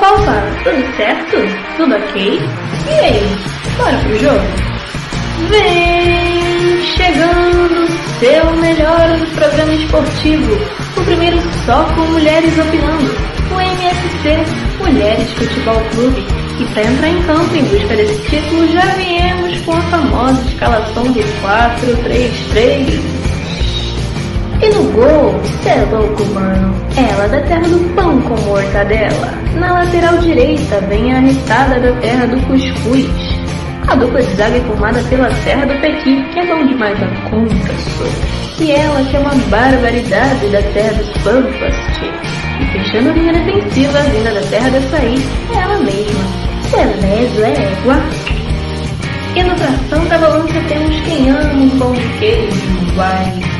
Opa, tudo certo? Tudo ok? E aí, bora pro jogo? Vem chegando seu melhor programa esportivo, o primeiro só com mulheres opinando, o MFC Mulheres Futebol Clube. E para entrar em campo em busca desse título já viemos com a famosa escalação de 4-3-3. E no gol, cê é louco, mano. Ela da terra do pão com mortadela. Na lateral direita vem a arrestada da terra do cuscuz. A dupla de zaga é formada pela Serra do Pequi, que é bom demais a conta, sou. E ela que é uma barbaridade da terra dos Pampas. E fechando a linha defensiva, vinda da terra da Saí, é ela mesma. Beleza, é égua. E no tração da balança temos quem ama um de queijo, vai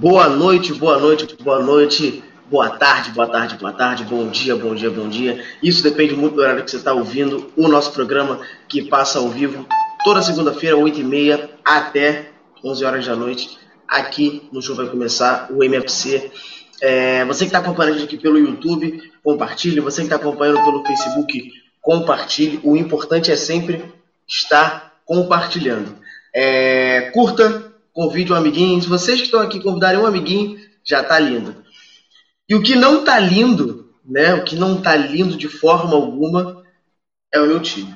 Boa noite, boa noite, boa noite, boa tarde, boa tarde, boa tarde, bom dia, bom dia, bom dia. Isso depende muito do horário que você está ouvindo o nosso programa que passa ao vivo toda segunda-feira, 8h30 até 11 horas da noite. Aqui no show vai começar o MFC. É, você que está acompanhando a gente aqui pelo YouTube, compartilhe. Você que está acompanhando pelo Facebook, compartilhe. O importante é sempre estar compartilhando. É, curta, convide um amiguinho. Se vocês que estão aqui convidarem um amiguinho, já está lindo. E o que não está lindo, né? O que não está lindo de forma alguma é o meu time.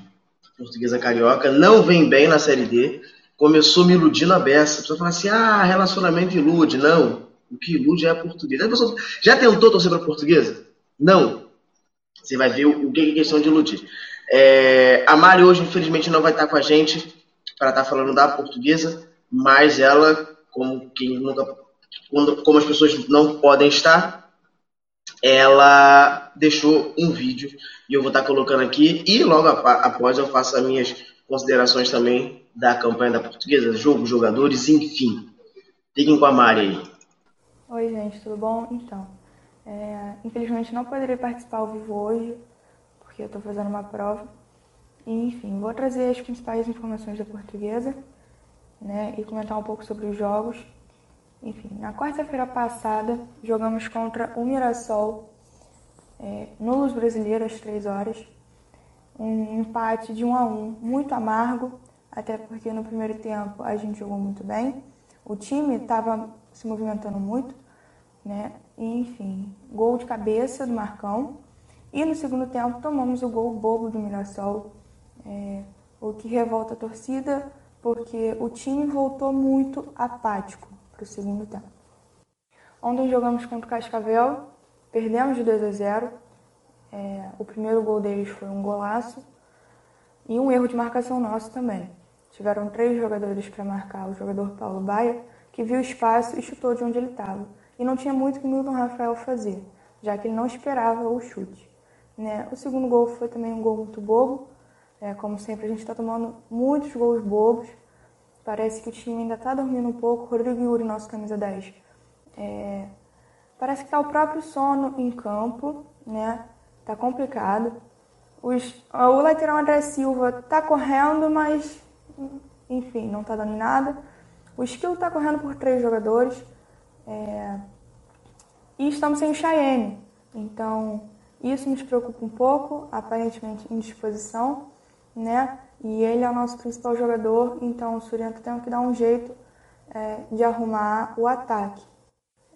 Portuguesa Carioca não vem bem na Série D. Começou me iludindo a beça. A pessoa fala assim: ah, relacionamento ilude. Não. O que ilude é a portuguesa. A pessoa, já tentou torcer para portuguesa? Não. Você vai ver o que é questão de iludir. É, a Mari hoje, infelizmente, não vai estar com a gente para estar falando da portuguesa mas ela, como quem nunca, como as pessoas não podem estar, ela deixou um vídeo e eu vou estar colocando aqui e logo após eu faço as minhas considerações também da campanha da portuguesa, jogo, jogadores, enfim. Fiquem com a Mari aí. Oi, gente, tudo bom? Então, é, infelizmente não poderei participar ao vivo hoje, porque eu estou fazendo uma prova. enfim, vou trazer as principais informações da portuguesa né, e comentar um pouco sobre os jogos. Enfim, na quarta-feira passada jogamos contra o Mirassol é, no Luz Brasileiro às 3 horas. Um empate de 1 a 1 muito amargo, até porque no primeiro tempo a gente jogou muito bem. O time estava se movimentando muito, né? E, enfim, gol de cabeça do Marcão. E no segundo tempo tomamos o gol bobo do Mirassol, é, o que revolta a torcida, porque o time voltou muito apático para o segundo tempo. Ontem jogamos contra o Cascavel, perdemos de 2 a 0. É, o primeiro gol deles foi um golaço e um erro de marcação nosso também. Tiveram três jogadores para marcar o jogador Paulo Baia, que viu o espaço e chutou de onde ele estava. E não tinha muito que Milton Rafael fazer, já que ele não esperava o chute. Né? O segundo gol foi também um gol muito bobo, é, como sempre, a gente está tomando muitos gols bobos. Parece que o time ainda está dormindo um pouco. Rodrigo Yuri, nosso camisa 10. É, parece que está o próprio sono em campo, né? Tá complicado. Os, o lateral André Silva está correndo, mas enfim, não está dando nada. O Skill está correndo por três jogadores. É, e estamos sem o Cheyenne. Então, isso nos preocupa um pouco, aparentemente em disposição né? E ele é o nosso principal jogador, então o Surenta tem que dar um jeito é, de arrumar o ataque.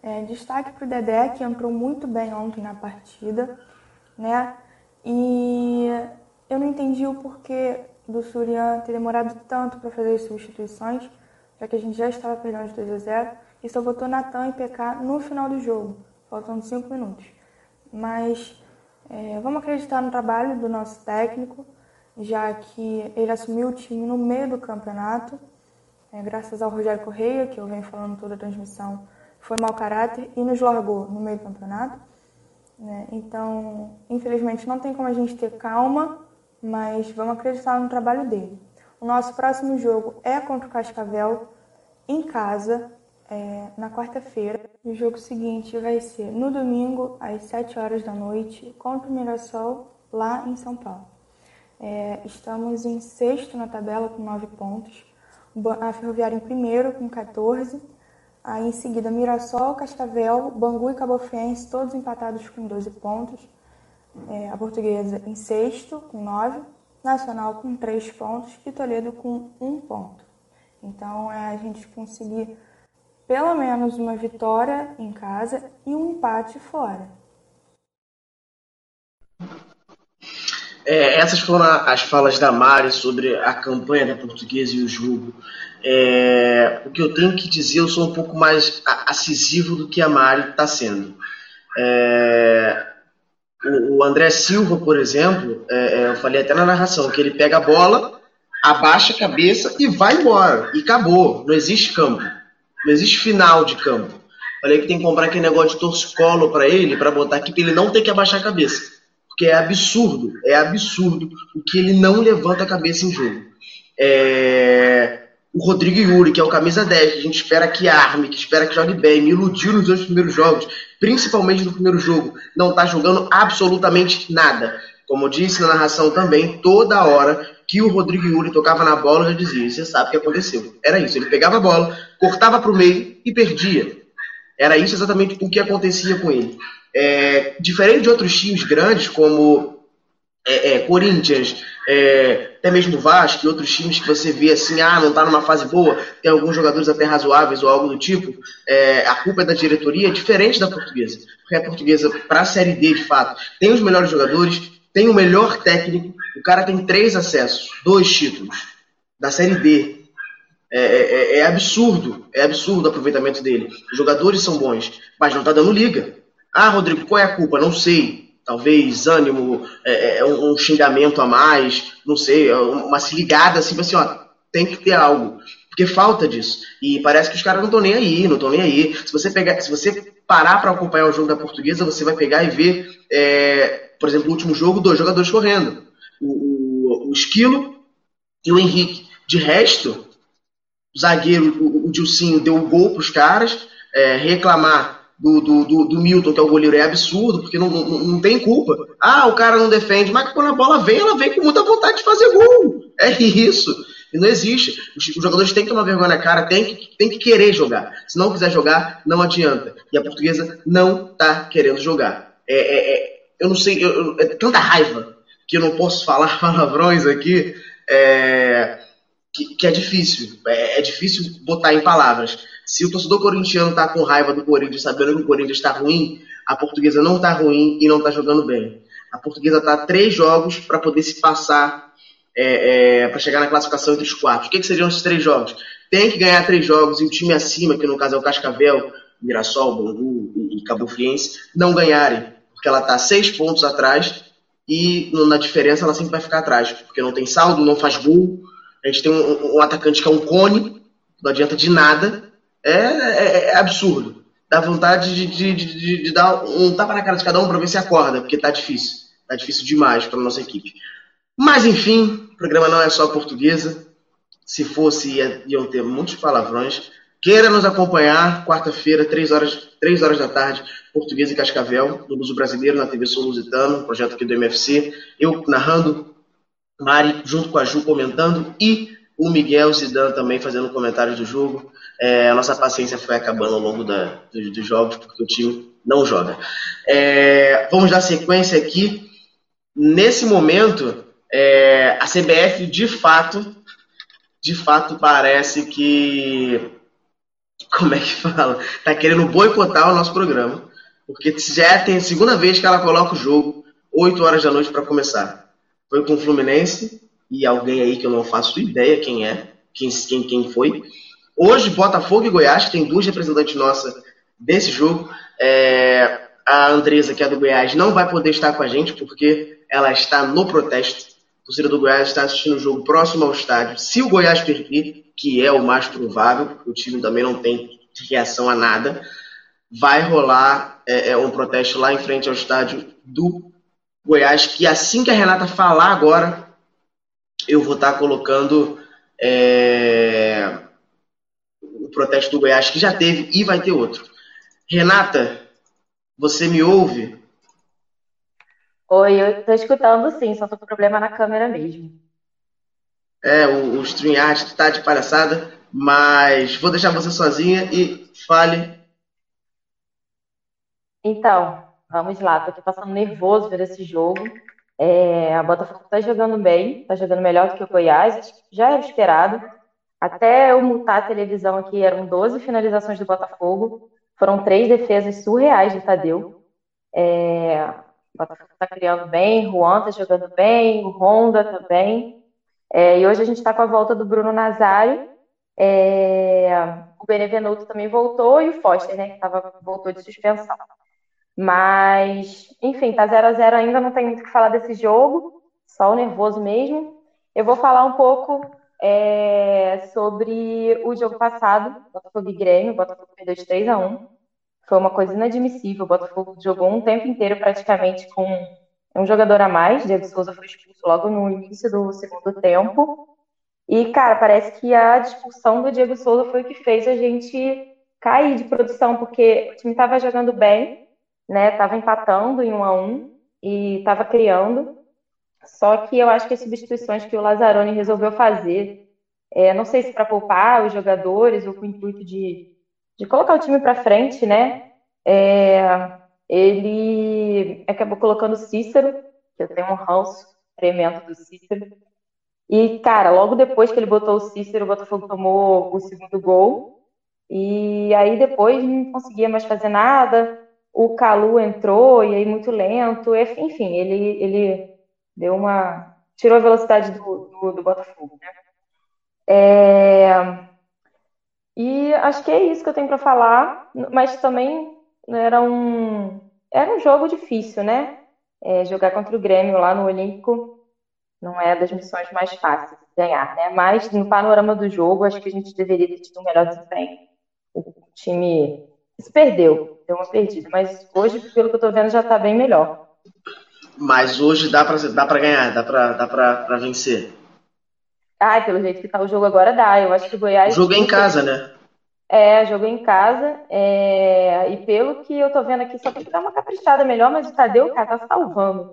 É, destaque para o Dedé, que entrou muito bem ontem na partida, né? E eu não entendi o porquê do Surian ter demorado tanto para fazer as substituições, já que a gente já estava perdendo de 2 a 0 e só botou Natan e PK no final do jogo, faltando 5 minutos. Mas é, vamos acreditar no trabalho do nosso técnico, já que ele assumiu o time no meio do campeonato, é, graças ao Rogério Correia, que eu venho falando toda a transmissão, foi mau caráter e nos largou no meio do campeonato. Né? Então, infelizmente, não tem como a gente ter calma, mas vamos acreditar no trabalho dele. O nosso próximo jogo é contra o Cascavel, em casa, é, na quarta-feira. O jogo seguinte vai ser no domingo, às 7 horas da noite, contra o Mirassol, lá em São Paulo. É, estamos em sexto na tabela com 9 pontos, a Ferroviária em primeiro com 14 Aí em seguida, Mirassol, Cascavel, Bangu e Cabo Friense, todos empatados com 12 pontos. É, a Portuguesa em sexto, com 9. Nacional com 3 pontos e Toledo com 1 ponto. Então é a gente conseguir pelo menos uma vitória em casa e um empate fora. É, essas foram as falas da Mari sobre a campanha da Portuguesa e o jogo. É, o que eu tenho que dizer, eu sou um pouco mais acessível do que a Mari está sendo. É, o, o, André Silva, por exemplo, é, é, eu falei até na narração, que ele pega a bola, abaixa a cabeça e vai embora. E acabou. Não existe campo. Não existe final de campo. Falei que tem que comprar aquele negócio de torcicolo para ele, para botar aqui, para ele não ter que abaixar a cabeça porque é absurdo, é absurdo o que ele não levanta a cabeça em jogo. É... O Rodrigo Yuri, que é o camisa 10, que a gente espera que arme, que espera que jogue bem, me iludiu nos dois primeiros jogos, principalmente no primeiro jogo, não está jogando absolutamente nada. Como eu disse na narração também, toda hora que o Rodrigo Yuri tocava na bola, eu já dizia, você sabe o que aconteceu. Era isso, ele pegava a bola, cortava para o meio e perdia. Era isso exatamente o que acontecia com ele. É, diferente de outros times grandes, como é, é, Corinthians, é, até mesmo Vasco e outros times que você vê assim, ah, não está numa fase boa, tem alguns jogadores até razoáveis ou algo do tipo, é, a culpa é da diretoria, é diferente da portuguesa. Porque a portuguesa, para a Série D, de fato, tem os melhores jogadores, tem o melhor técnico, o cara tem três acessos, dois títulos da Série D. É, é, é, absurdo, é absurdo o aproveitamento dele. Os jogadores são bons, mas não está dando liga. Ah, Rodrigo, qual é a culpa? Não sei. Talvez ânimo, é, é um, xingamento a mais, não sei, é uma se ligada assim, assim, ó, tem que ter algo. Porque falta disso. E parece que os caras não estão nem aí, não estão nem aí. Se você pegar, se você parar para acompanhar o jogo da portuguesa, você vai pegar e ver, é, por exemplo, o último jogo, dois jogadores correndo. O, o, o Esquilo e o Henrique. De resto, o zagueiro, o, o Dilcinho, deu o gol para os caras. É, reclamar do, do, do, do, Milton, que é o goleiro, é absurdo, porque não, não, não, tem culpa. Ah, o cara não defende, mas quando a bola vem, ela vem com muita vontade de fazer gol. É isso. E não existe. Os, jogadores têm que tomar vergonha na cara, tem que, tem que querer jogar. Se não quiser jogar, não adianta. E a portuguesa não está querendo jogar. É, é, é, eu não sei, eu, é tanta raiva que eu não posso falar palavrões aqui, é, que, que, é difícil. É, é difícil botar em palavras. Se o torcedor corintiano está com raiva do Corinthians, sabendo que o Corinthians está ruim, a portuguesa não está ruim e não está jogando bem. A portuguesa a três jogos para poder se passar, é, é, para chegar na classificação entre os quatro. O que, que seriam esses três jogos? Tem que ganhar três jogos e o time acima, que no caso é o Cascavel, Mirassol, Bangu e Cabo Friense, não ganharem, porque ela está seis pontos atrás e na diferença ela sempre vai ficar atrás, porque não tem saldo, não faz gol. A gente tem um, um atacante que é um cone, não adianta de nada. É, é, é absurdo. Dá vontade de, de, de, de, dar um tapa na cara de cada um para ver se acorda, porque tá difícil. Tá difícil demais para nossa equipe. Mas enfim, o programa não é só portuguesa. Se fosse, iam ter muitos palavrões. Queira nos acompanhar, quarta-feira, 3 horas, 3 horas da tarde, Português e Cascavel, no Luso Brasileiro, na TV Sul Lusitano, projeto aqui do MFC. Eu narrando, Mari junto com a Ju comentando e o Miguel Zidane também fazendo comentários do jogo. É, a nossa paciência foi acabando ao longo da, dos, jogos, porque o time não joga. É, vamos dar sequência aqui. Nesse momento, é, a CBF de fato, de fato parece que, como é que fala, está querendo boicotar o nosso programa, porque já tem a segunda vez que ela coloca o jogo 8 horas da noite para começar. Foi com o Fluminense e alguém aí que eu não faço ideia quem é, quem, quem, quem foi. Hoje, Botafogo e Goiás, tem duas representantes nossas desse jogo. É, a Andresa, que é do Goiás, não vai poder estar com a gente porque ela está no protesto. A torcida do Goiás está assistindo o jogo próximo ao estádio. Se o Goiás perder, que é o mais provável, porque o time também não tem reação a nada, vai rolar é, é, um protesto lá em frente ao estádio do Goiás, que assim que a Renata falar agora, eu vou estar colocando é, o protesto do Goiás, que já teve e vai ter outro. Renata, você me ouve? Oi, eu estou escutando sim, só tô com problema na câmera mesmo. É, o, o StreamYard está de palhaçada, mas vou deixar você sozinha e fale. Então, vamos lá, tô aqui passando nervoso ver esse jogo. É, a Botafogo está jogando bem, está jogando melhor do que o Goiás, já era esperado. Até eu mutar a televisão aqui, eram 12 finalizações do Botafogo, foram três defesas surreais de Tadeu. É, o Botafogo está criando bem, Juan está jogando bem, o Honda também. É, e hoje a gente está com a volta do Bruno Nazário. É, o Benevenuto também voltou e o Foster, né, que tava, voltou de suspensão. Mas, enfim, tá 0 a 0 ainda, não tem muito o que falar desse jogo, só o nervoso mesmo. Eu vou falar um pouco é, sobre o jogo passado, Botafogo e Grêmio, Botafogo perdeu de 3 a 1 Foi uma coisa inadmissível, o Botafogo jogou um tempo inteiro praticamente com um jogador a mais, Diego Souza foi expulso logo no início do segundo tempo. E, cara, parece que a expulsão do Diego Souza foi o que fez a gente cair de produção, porque o time estava jogando bem, né? Tava empatando em um a um e estava criando. Só que eu acho que as substituições que o Lazzaroni resolveu fazer, é, não sei se para poupar os jogadores ou com o intuito de, de colocar o time para frente, né? É, ele acabou colocando o Cícero, que eu tenho um ranço tremendo do Cícero. E, cara, logo depois que ele botou o Cícero, o Botafogo tomou o segundo gol. E aí depois não conseguia mais fazer nada. O Calu entrou e aí muito lento. Enfim, ele, ele deu uma. tirou a velocidade do, do, do Botafogo, né? É... E acho que é isso que eu tenho para falar, mas também era um, era um jogo difícil, né? É, jogar contra o Grêmio lá no Olímpico não é das missões mais fáceis de ganhar, né? Mas no panorama do jogo, acho que a gente deveria ter tido um melhor desempenho. O time se perdeu, deu uma perdida, mas hoje, pelo que eu tô vendo, já tá bem melhor. Mas hoje dá pra, dá pra ganhar, dá pra, dá pra, pra vencer. Ai, pelo jeito que tá o jogo agora dá. Eu acho que o Goiás. O jogo é em casa, né? É, jogo em casa. É... E pelo que eu tô vendo aqui, só tem que dar uma caprichada melhor, mas o Tadeu, cara, tá salvando.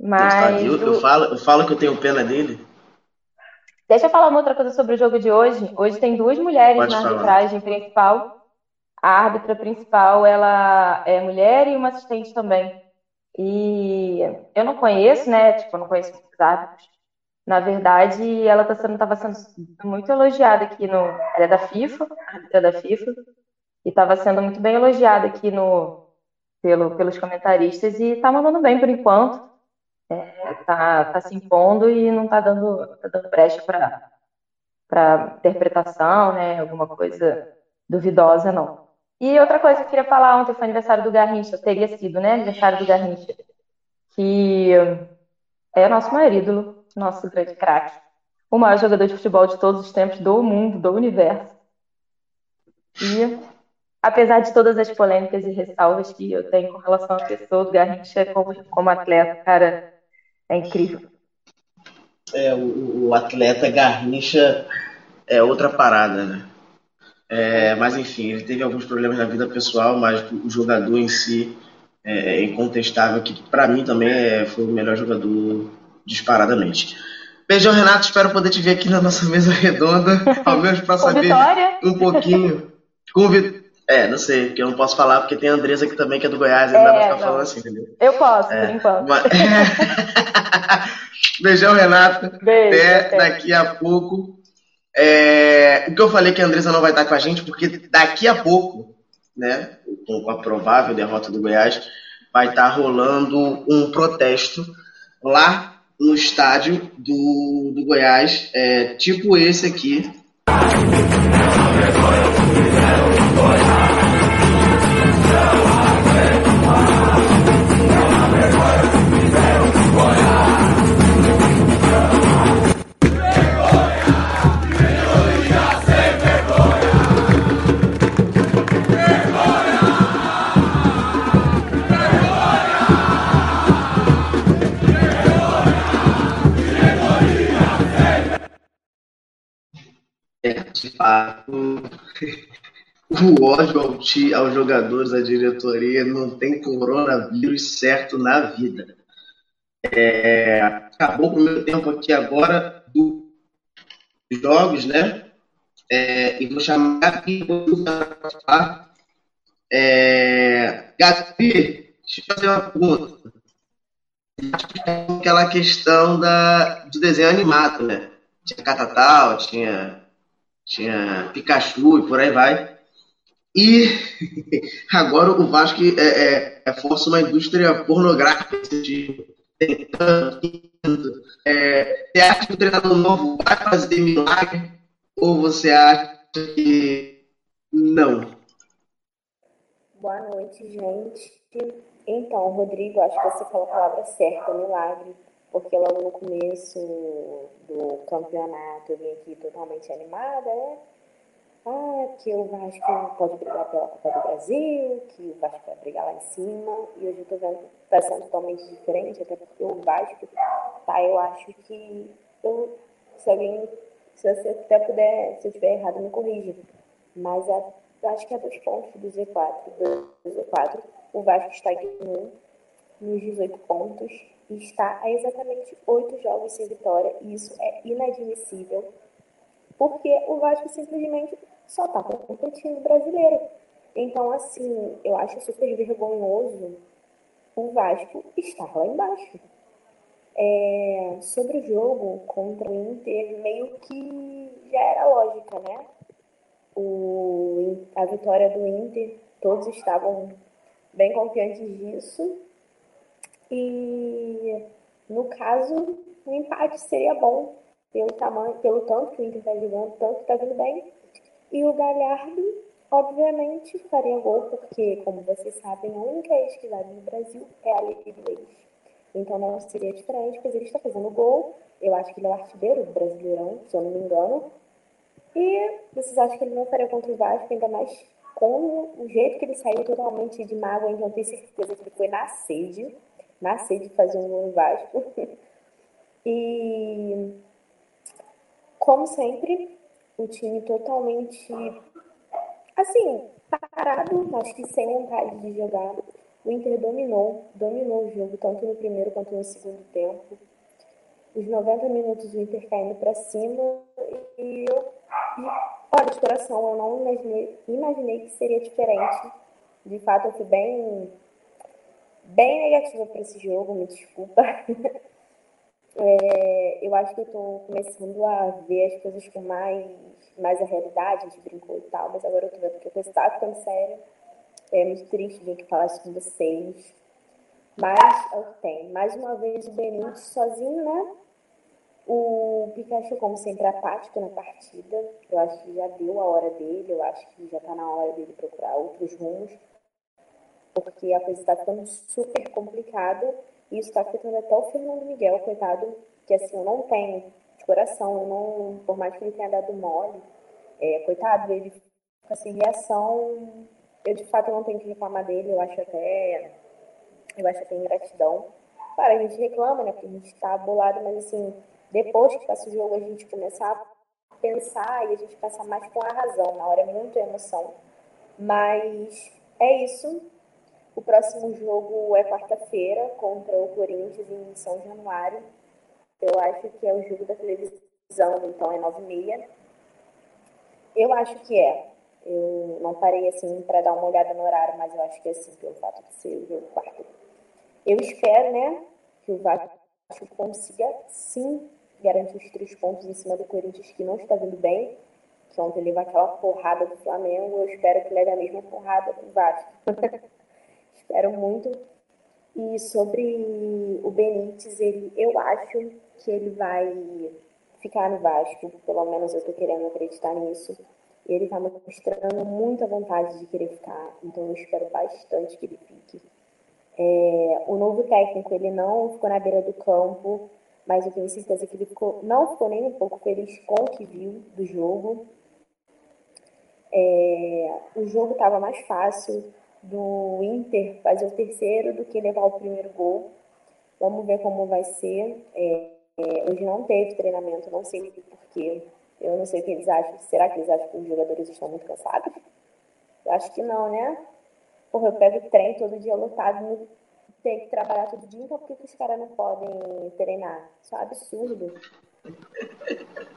Mas. Tadeu, eu, falo, eu falo que eu tenho pena dele. Deixa eu falar uma outra coisa sobre o jogo de hoje. Hoje tem duas mulheres Pode na falar. arbitragem principal. A árbitra principal, ela é mulher e uma assistente também. E eu não conheço, né? Tipo, eu não conheço muitos árbitros. Na verdade, ela tá sendo, estava sendo muito elogiada aqui no. Ela é da FIFA, árbitra da FIFA, e estava sendo muito bem elogiada aqui no, pelo, pelos comentaristas e está mandando bem por enquanto. É, tá, tá se impondo e não está dando, tá dando brecha para interpretação, né? Alguma coisa duvidosa, não. E outra coisa que eu queria falar ontem foi aniversário do Garrincha, teria sido, né? Aniversário do Garrincha, que é nosso maior ídolo, nosso grande craque, o maior jogador de futebol de todos os tempos do mundo, do universo. E, apesar de todas as polêmicas e ressalvas que eu tenho com relação à pessoa do Garrincha como, como atleta, cara, é incrível. É, o, o atleta Garrincha é outra parada, né? É, mas enfim, ele teve alguns problemas na vida pessoal, mas o jogador em si é, é incontestável que para mim também é, foi o melhor jogador disparadamente. Beijão, Renato. Espero poder te ver aqui na nossa mesa redonda, ao menos para saber Vitória. um pouquinho. Com É, não sei, porque eu não posso falar, porque tem a Andresa aqui também, que é do Goiás, não é, pra ficar não. falando assim, entendeu? Eu posso, é, por enquanto. Mas... Beijão, Renato. Beijo, até, até daqui a pouco. É... O que eu falei que a Andresa não vai estar com a gente, porque daqui a pouco, né, com a provável derrota do Goiás, vai estar rolando um protesto lá no estádio do, do Goiás, é, tipo esse aqui. De fato, o ódio ao ti, aos jogadores, à diretoria, não tem coronavírus certo na vida. É, acabou o primeiro tempo aqui agora dos jogos, né? É, e vou chamar aqui para é, Gabi, deixa eu fazer uma pergunta. Aquela questão da, do desenho animado, né? Tinha Catatal, tinha tinha Pikachu e por aí vai. E agora o Vasco é, é, é força uma indústria pornográfica tipo, tentando. É, você acha que o treinador novo vai fazer milagre? Ou você acha que não? Boa noite, gente. Então, Rodrigo, acho que você falou a palavra certa, milagre porque logo no começo do campeonato eu vim aqui totalmente animada, né? Ah, que o Vasco pode brigar pela Copa do Brasil, que o Vasco vai brigar lá em cima, e hoje eu tô vendo que tá sendo totalmente diferente, até porque o Vasco, tá, eu acho que eu, se alguém, se você até puder, se eu estiver errado, me corrija, mas a, acho que é dois pontos do Z4, do Z4, o Vasco está aqui nos 18 pontos, está a exatamente oito jogos sem vitória, e isso é inadmissível, porque o Vasco simplesmente só está competindo brasileiro. Então, assim, eu acho super vergonhoso o Vasco estar lá embaixo. É, sobre o jogo contra o Inter, meio que já era lógica, né? O, a vitória do Inter, todos estavam bem confiantes disso. E no caso, o um empate seria bom pelo tamanho, pelo tanto que o Inter está jogando, tanto que está vindo bem. E o Galhardo, obviamente, faria gol, porque, como vocês sabem, a única ex que no Brasil é a ex. Então não seria diferente, pois ele está fazendo gol. Eu acho que ele é o artilheiro Brasileirão, se eu não me engano. E vocês acham que ele não faria contra o Vasco, ainda mais com o jeito que ele saiu totalmente de mágoa, então tenho certeza que ele foi na sede de fazer um gol Vasco. e, como sempre, o time totalmente, assim, parado, acho que sem vontade de jogar. O Inter dominou, dominou o jogo, tanto no primeiro quanto no segundo tempo. Os 90 minutos do Inter caindo para cima e eu, olha, de coração, eu não imaginei, imaginei que seria diferente. De fato, eu fui bem bem negativa para esse jogo, me desculpa. é, eu acho que eu estou começando a ver as coisas com mais, mais a realidade, a gente brincou e tal, mas agora eu tô vendo que a coisa está ficando séria. É muito triste vir aqui falar isso com vocês. Mas é o que tem. Mais uma vez o Benítez sozinho, né? O Pikachu, como sempre, apático na partida. Eu acho que já deu a hora dele, eu acho que já está na hora dele procurar outros rumos porque a coisa está ficando super complicada e isso está afetando até o Fernando Miguel, coitado, que assim, eu não tenho de coração, eu não, por mais que ele tenha dado mole, é, coitado, ele fica sem reação, eu de fato não tenho que reclamar dele, eu acho até, eu acho até ingratidão. Claro, a gente reclama, né, porque a gente está bolado, mas assim, depois que passa o jogo, a gente começar a pensar e a gente passa mais com a razão, na hora é muita emoção. Mas é isso, o próximo jogo é quarta-feira contra o Corinthians em São Januário. Eu acho que é o jogo da televisão, então é 9h30. Eu acho que é. Eu não parei assim para dar uma olhada no horário, mas eu acho que é assim, pelo fato de ser o jogo quarto. Eu espero, né, que o Vasco consiga sim garantir os três pontos em cima do Corinthians, que não está vindo bem, que ontem levou aquela porrada do Flamengo. Eu espero que leve a mesma porrada do Vasco. Espero muito E sobre o Benítez, ele, eu acho que ele vai ficar no Vasco, pelo menos eu estou querendo acreditar nisso. Ele está mostrando muita vontade de querer ficar, então eu espero bastante que ele fique. É, o novo técnico, ele não ficou na beira do campo, mas eu tenho certeza que ele ficou, não ficou nem um pouco feliz com o que viu do jogo. É, o jogo estava mais fácil do Inter fazer o terceiro do que levar o primeiro gol. Vamos ver como vai ser. É, é, hoje não teve treinamento, não sei porquê. Eu não sei o que eles acham. Será que eles acham que os jogadores estão muito cansados? Eu acho que não, né? Porra, eu pego trem todo dia lotado, tem que trabalhar todo dia, então por que, os caras não podem treinar? Isso é um absurdo.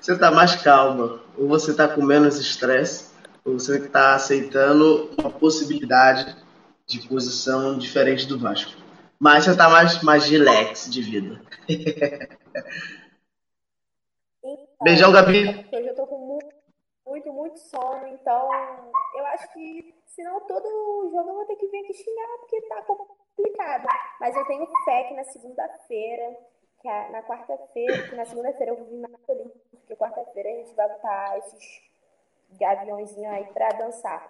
Você tá mais calma, ou você tá com menos estresse, você está aceitando uma possibilidade de posição diferente do Vasco. Mas você tá mais, mais relax de vida. Então, Beijão, Gabi. Hoje eu tô com muito, muito, muito sono, então eu acho que senão todo jogo eu vou ter que vir aqui xingar porque tá complicado. Mas eu tenho fé que na segunda-feira, que é na quarta-feira, que na segunda-feira eu vou vir mais feliz, porque quarta-feira a gente vai botar esses gaviãozinhos aí pra dançar.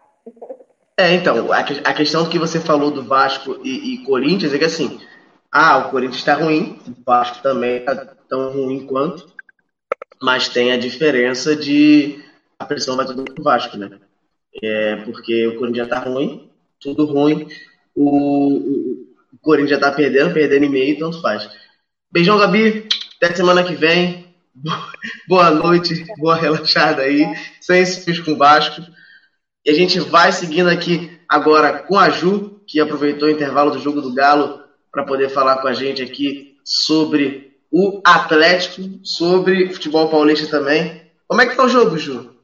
É, então, a, a questão que você falou do Vasco e, e Corinthians é que assim, ah, o Corinthians está ruim, o Vasco também está tão ruim quanto, mas tem a diferença de a pressão vai tudo pro Vasco, né? É, porque o Corinthians já tá ruim, tudo ruim, o, o, o Corinthians já tá perdendo, perdendo em meio, tanto faz. Beijão, Gabi, até semana que vem. Boa noite, boa relaxada aí, sem se com o Vasco. E a gente vai seguindo aqui agora com a Ju, que aproveitou o intervalo do jogo do Galo para poder falar com a gente aqui sobre o Atlético, sobre futebol paulista também. Como é que tá o jogo, Ju?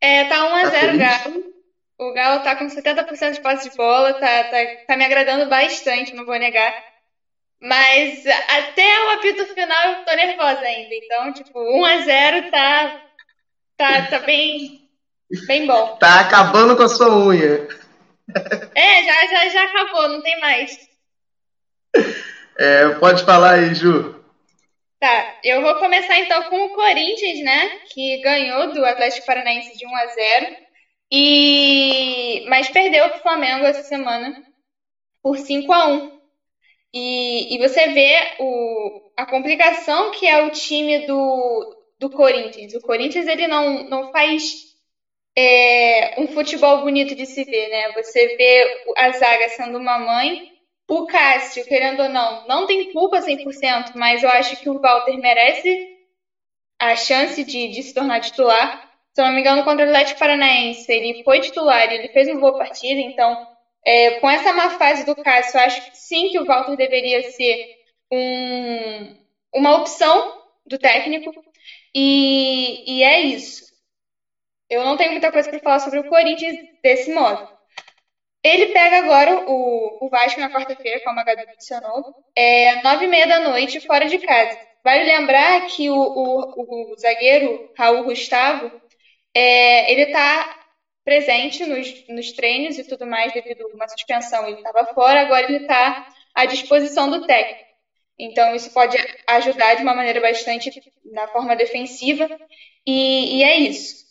É, tá 1x0 tá Galo. O Galo tá com 70% de posse de bola, tá, tá, tá me agradando bastante, não vou negar. Mas até o apito final eu tô nervosa ainda. Então, tipo, 1x0 tá, tá, tá bem, bem bom. Tá acabando com a sua unha. É, já, já, já acabou, não tem mais. É, pode falar aí, Ju. Tá, eu vou começar então com o Corinthians, né? Que ganhou do Atlético Paranaense de 1 a 0 e mas perdeu para o Flamengo essa semana por 5 a 1 e, e você vê o, a complicação que é o time do, do Corinthians. O Corinthians ele não, não faz é, um futebol bonito de se ver, né? Você vê a zaga sendo uma mãe o Cássio, querendo ou não, não tem culpa 100%, mas eu acho que o Walter merece a chance de, de se tornar titular. Se eu não me engano, contra o Atlético Paranaense, ele foi titular ele fez uma boa partida, então, é, com essa má fase do Cássio, acho que sim que o Walter deveria ser um, uma opção do técnico, e, e é isso. Eu não tenho muita coisa para falar sobre o Corinthians desse modo. Ele pega agora o, o Vasco na quarta-feira, como a Gabi mencionou, é nove e meia da noite, fora de casa. Vale lembrar que o, o, o zagueiro Raul Gustavo, é, ele está presente nos, nos treinos e tudo mais devido a uma suspensão. Ele estava fora, agora ele está à disposição do técnico. Então, isso pode ajudar de uma maneira bastante na forma defensiva. E, e é isso.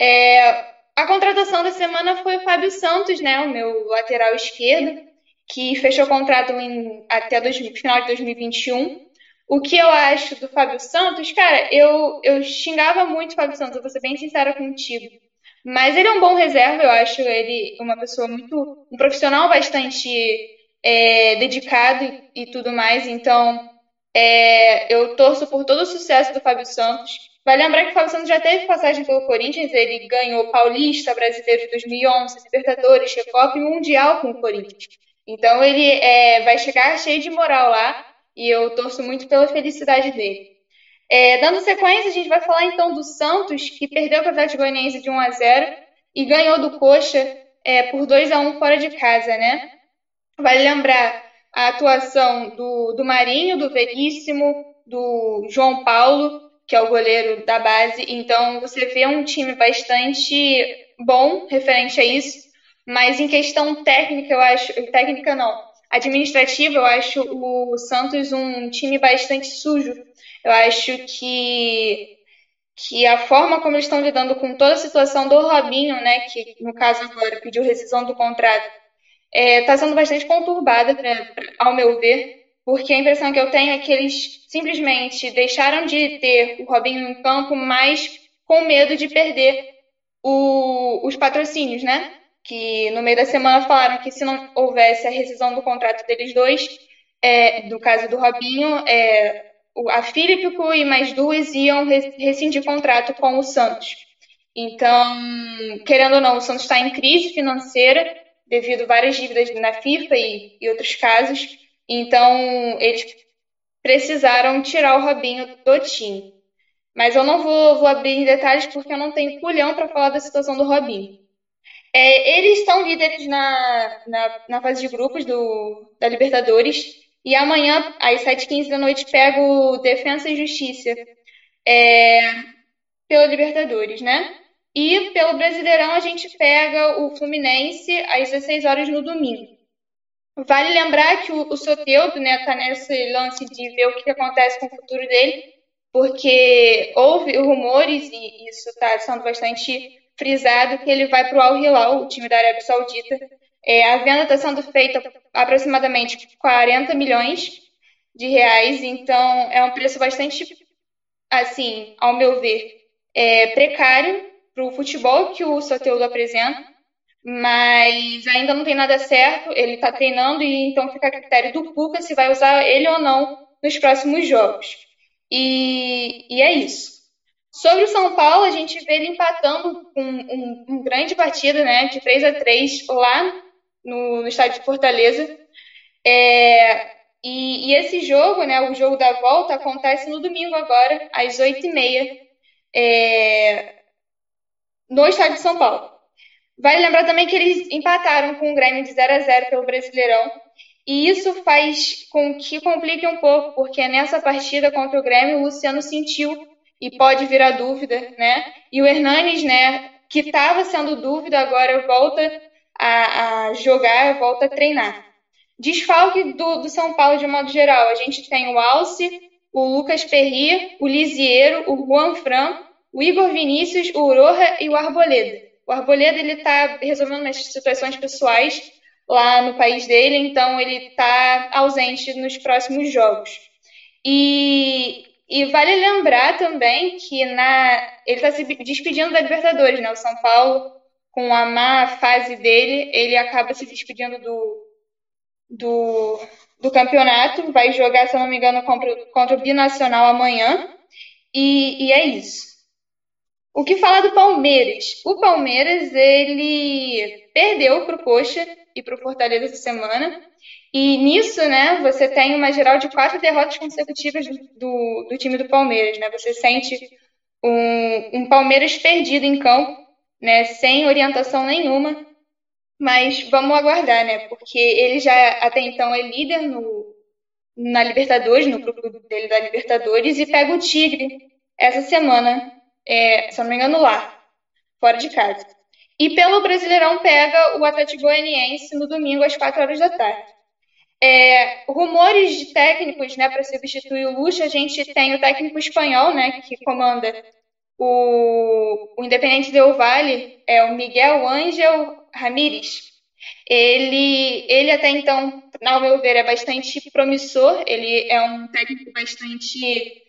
É, a contratação da semana foi o Fábio Santos, né, o meu lateral esquerdo, que fechou o contrato em, até dois, final de 2021. O que eu acho do Fábio Santos, cara, eu, eu xingava muito o Fábio Santos, eu vou ser bem sincera contigo. Mas ele é um bom reserva, eu acho ele uma pessoa muito. um profissional bastante é, dedicado e, tudo mais. Então, é, eu torço por todo o sucesso do Fábio Santos. Vai lembrar que o Fábio Santos já teve passagem pelo Corinthians, ele ganhou Paulista, Brasileiro de 2011, Libertadores, Recopa e Mundial com o Corinthians. Então ele é, vai chegar cheio de moral lá e eu torço muito pela felicidade dele. É, dando sequência, a gente vai falar então do Santos, que perdeu para o Atlético Goianiense de 1 a 0 e ganhou do Coxa é, por 2 a 1 fora de casa, né? Vale lembrar a atuação do, do Marinho, do Veríssimo, do João Paulo que é o goleiro da base. Então você vê um time bastante bom referente a isso, mas em questão técnica, eu acho, técnica não, administrativa, eu acho o Santos um time bastante sujo. Eu acho que que a forma como eles estão lidando com toda a situação do Robinho, né, que no caso agora pediu rescisão do contrato, está é, tá sendo bastante conturbada, pra, ao meu ver, porque a impressão que eu tenho é que eles simplesmente deixaram de ter o Robinho em campo, mas com medo de perder o, os patrocínios, né? Que no meio da semana falaram que se não houvesse a rescisão do contrato deles dois, é, do caso do Robinho, é, a Filipico e mais duas iam rescindir contrato com o Santos. Então, querendo ou não, o Santos está em crise financeira devido a várias dívidas na FIFA e, e outros casos. Então, eles precisaram tirar o Robinho do time. Mas eu não vou, vou abrir em detalhes porque eu não tenho culhão para falar da situação do Robinho. É, eles estão líderes na, na, na, fase de grupos do, da Libertadores e amanhã, às 7h15 da noite, pega o Defensa e Justiça é, pela Libertadores, né? E pelo Brasileirão a gente pega o Fluminense às 16 horas no domingo. Vale lembrar que o, o Soteudo né, tá nesse lance de ver o que acontece com o futuro dele, porque houve rumores, e isso está sendo bastante frisado, que ele vai para o Al Hilal, o time da Arábia Saudita, é, a venda está sendo feita aproximadamente 40 milhões de reais, então é um preço bastante, assim, ao meu ver, é, precário para o futebol que o Soteudo apresenta, mas ainda não tem nada certo. Ele está treinando e então fica a critério do Cuca se vai usar ele ou não nos próximos jogos. E, e é isso. Sobre o São Paulo, a gente vê ele empatando com um, um, um grande partida, né, de 3 a 3 lá no, no estádio de Fortaleza. É, e, e, esse jogo, né, o jogo da volta, acontece no domingo agora, às 8h30, é, no estádio de São Paulo. Vale lembrar também que eles empataram com o Grêmio de 0 a 0 pelo Brasileirão. E isso faz com que complique um pouco, porque nessa partida contra o Grêmio, o Luciano sentiu e pode virar dúvida, né? E o Hernanes, né, que estava sendo dúvida, agora volta a, a jogar, volta a treinar. Desfalque do, do São Paulo de modo geral. A gente tem o Alce, o Lucas Perri, o Lisiero, o Juan Fran, o Igor Vinícius, o Uroha e o Arboleda. O Arboleda ele está resolvendo umas situações pessoais lá no país dele, então ele está ausente nos próximos jogos. E, e vale lembrar também que na, ele está se despedindo da Libertadores, né? O São Paulo com a má fase dele, ele acaba se despedindo do, do, do campeonato. Vai jogar, se eu não me engano, contra, contra o Binacional amanhã. E, e é isso. O que falar do Palmeiras? O Palmeiras, ele perdeu para o Coxa e para o Fortaleza essa semana. E nisso, né, você tem uma geral de quatro derrotas consecutivas do, do time do Palmeiras, né? Você sente um, um Palmeiras perdido em campo né, sem orientação nenhuma. Mas vamos aguardar, né? Porque ele já até então é líder no, na Libertadores, no grupo dele da Libertadores, e pega o Tigre essa semana, é, se não me engano, lá, fora de casa. E pelo Brasileirão pega o Atlético Goianiense no domingo às 4 horas da tarde. É, rumores de técnicos né, para substituir o Lucha, a gente tem o técnico espanhol, né, que comanda o, o Independente Del Valle é o Miguel Ángel Ramírez. Ele, ele até então, ao meu ver, é bastante promissor. Ele é um técnico bastante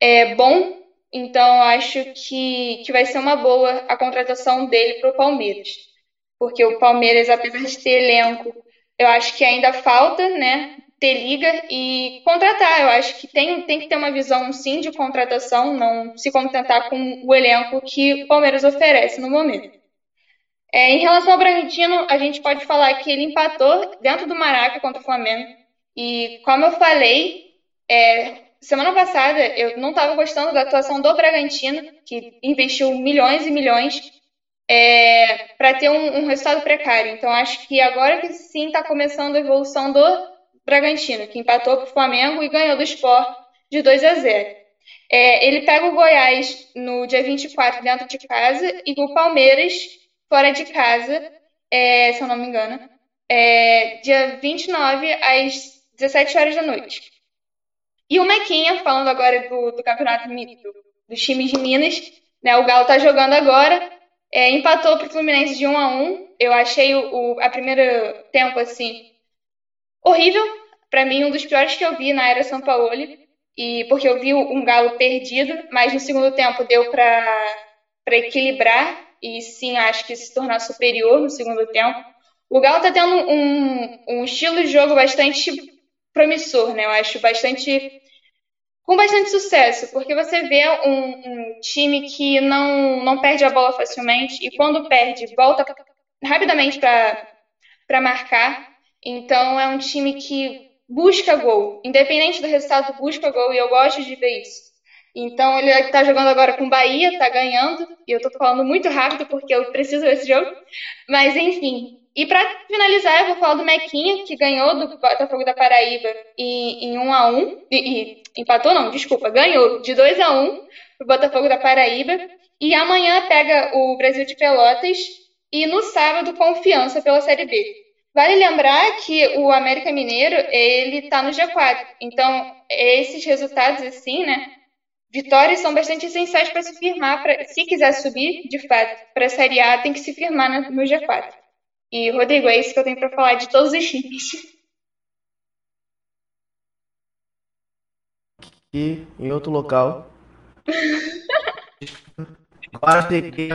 é, bom. Então, acho que, que vai ser uma boa a contratação dele para o Palmeiras. Porque o Palmeiras, apesar de ter elenco, eu acho que ainda falta, né? Ter liga e contratar. Eu acho que tem, tem que ter uma visão, sim, de contratação, não se contentar com o elenco que o Palmeiras oferece no momento. É, em relação ao Bragantino, a gente pode falar que ele empatou dentro do Maraca contra o Flamengo. E, como eu falei, é, semana passada eu não estava gostando da atuação do Bragantino, que investiu milhões e milhões é, para ter um, um, resultado precário. Então, acho que agora que sim está começando a evolução do Bragantino, que empatou para o Flamengo e ganhou do Sport de 2 a 0. É, ele pega o Goiás no dia 24 dentro de casa e o Palmeiras fora de casa, é, se eu não me engano. é, dia 29, às 17 horas da noite. E o Mequinha, falando agora do, do campeonato do, dos times de Minas, né, o Galo tá jogando agora, é, empatou pro Fluminense de 1 a 1 Eu achei o, o a primeiro tempo, assim, horrível. Para mim, um dos piores que eu vi na era São Paulo. E porque eu vi um Galo perdido, mas no segundo tempo deu para equilibrar e sim, acho que se tornar superior no segundo tempo. O Galo está tendo um, um estilo de jogo bastante promissor, né? Eu acho bastante com bastante sucesso, porque você vê um, um, time que não, não perde a bola facilmente e quando perde, volta rapidamente para marcar. Então é um time que busca gol, independente do resultado, busca gol e eu gosto de ver isso. Então ele está jogando agora com o Bahia, está ganhando, e eu estou falando muito rápido porque eu preciso ver esse jogo. Mas enfim, e para finalizar, eu vou falar do Mequinha, que ganhou do Botafogo da Paraíba em, em 1 a 1 e, e, empatou não, desculpa, ganhou de 2 a 1 pro Botafogo da Paraíba. E amanhã pega o Brasil de Pelotas e no sábado confiança pela Série B. Vale lembrar que o América Mineiro, ele tá no G4. Então, esses resultados assim, né, vitórias são bastante essenciais para se firmar, pra, se quiser subir, de fato, para a Série A, tem que se firmar no G4. E, Rodrigo, é isso que eu tenho para falar de todos os times. Aqui, em outro local. Quase cheguei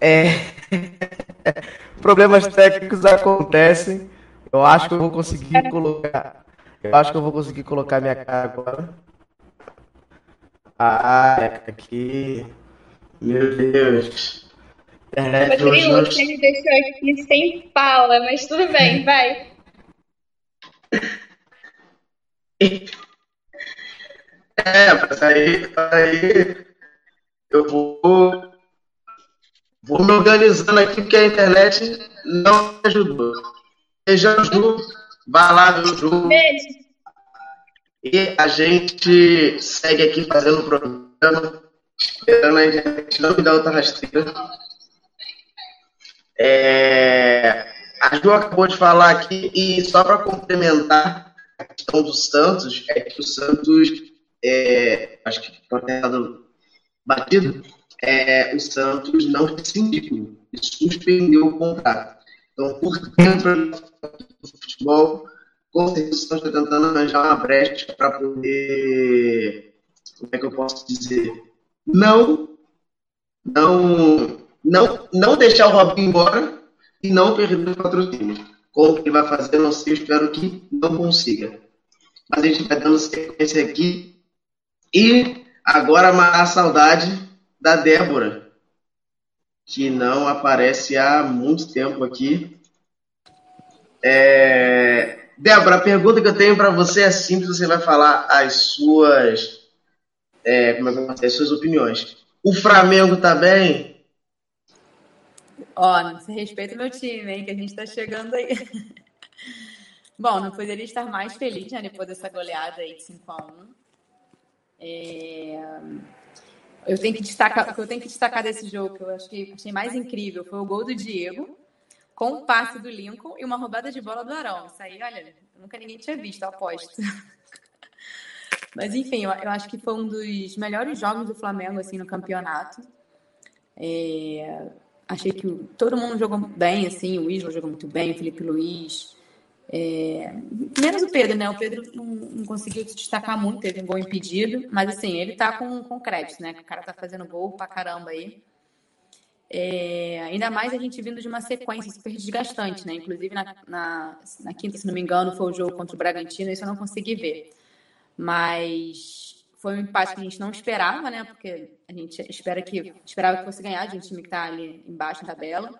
É. Problemas técnicos acontecem. Eu acho que eu vou conseguir colocar. Eu acho que eu vou conseguir colocar minha cara agora. Ah, é aqui. Meu Deus. Internet Rodrigo, hoje você me deixou aqui sem fala, mas tudo bem, vai. É, mas aí, aí eu vou, vou me organizando aqui porque a internet não me ajudou. Beijo, Ju. Vai lá, Ju. Beijo. E a gente segue aqui fazendo o programa, esperando a internet não me dar outra rasteira. É, a Ju acabou de falar aqui, e só para complementar a questão do Santos, é que o Santos, é, acho que dado batido, é, o Santos não rescindiu, suspendeu o contrato. Então, por dentro do futebol, com certeza o Santos está tentando arranjar uma brecha para poder, como é que eu posso dizer, não, não não, não deixar o Robinho embora e não perder o patrocínio. Como que ele vai fazer, não sei, espero que não consiga. Mas a gente vai dando sequência aqui. E agora a saudade da Débora, que não aparece há muito tempo aqui. É... Débora, a pergunta que eu tenho para você é simples, você vai falar as suas, é, como é que eu dizer, as suas opiniões. O Flamengo tá bem? Ó, se respeita meu time, hein? Que a gente tá chegando aí. Bom, não poderia estar mais feliz, né? Depois dessa goleada aí de 5x1. É... Eu tenho que destacar, o que eu tenho que destacar desse jogo, que eu acho que achei mais incrível, foi o gol do Diego, com o passe do Lincoln e uma roubada de bola do Arão. Isso aí, olha, nunca ninguém tinha visto, aposto. Mas enfim, eu, eu, acho que foi um dos melhores jogos do Flamengo assim no campeonato. É, Achei que todo mundo jogou bem, assim, o Isla jogou muito bem, o Felipe Luiz. É... Menos o Pedro, né? O Pedro não, não, conseguiu se destacar muito, teve um gol impedido, mas assim, ele tá com, com crédito, né? O cara tá fazendo gol pra caramba aí. É... ainda mais a gente vindo de uma sequência super desgastante, né? Inclusive na, na, na quinta, se não me engano, foi o jogo contra o Bragantino, isso eu não consegui ver. Mas foi um empate que a gente não esperava, né? Porque a gente espera que esperava que fosse ganhar de um time que está ali embaixo na tabela.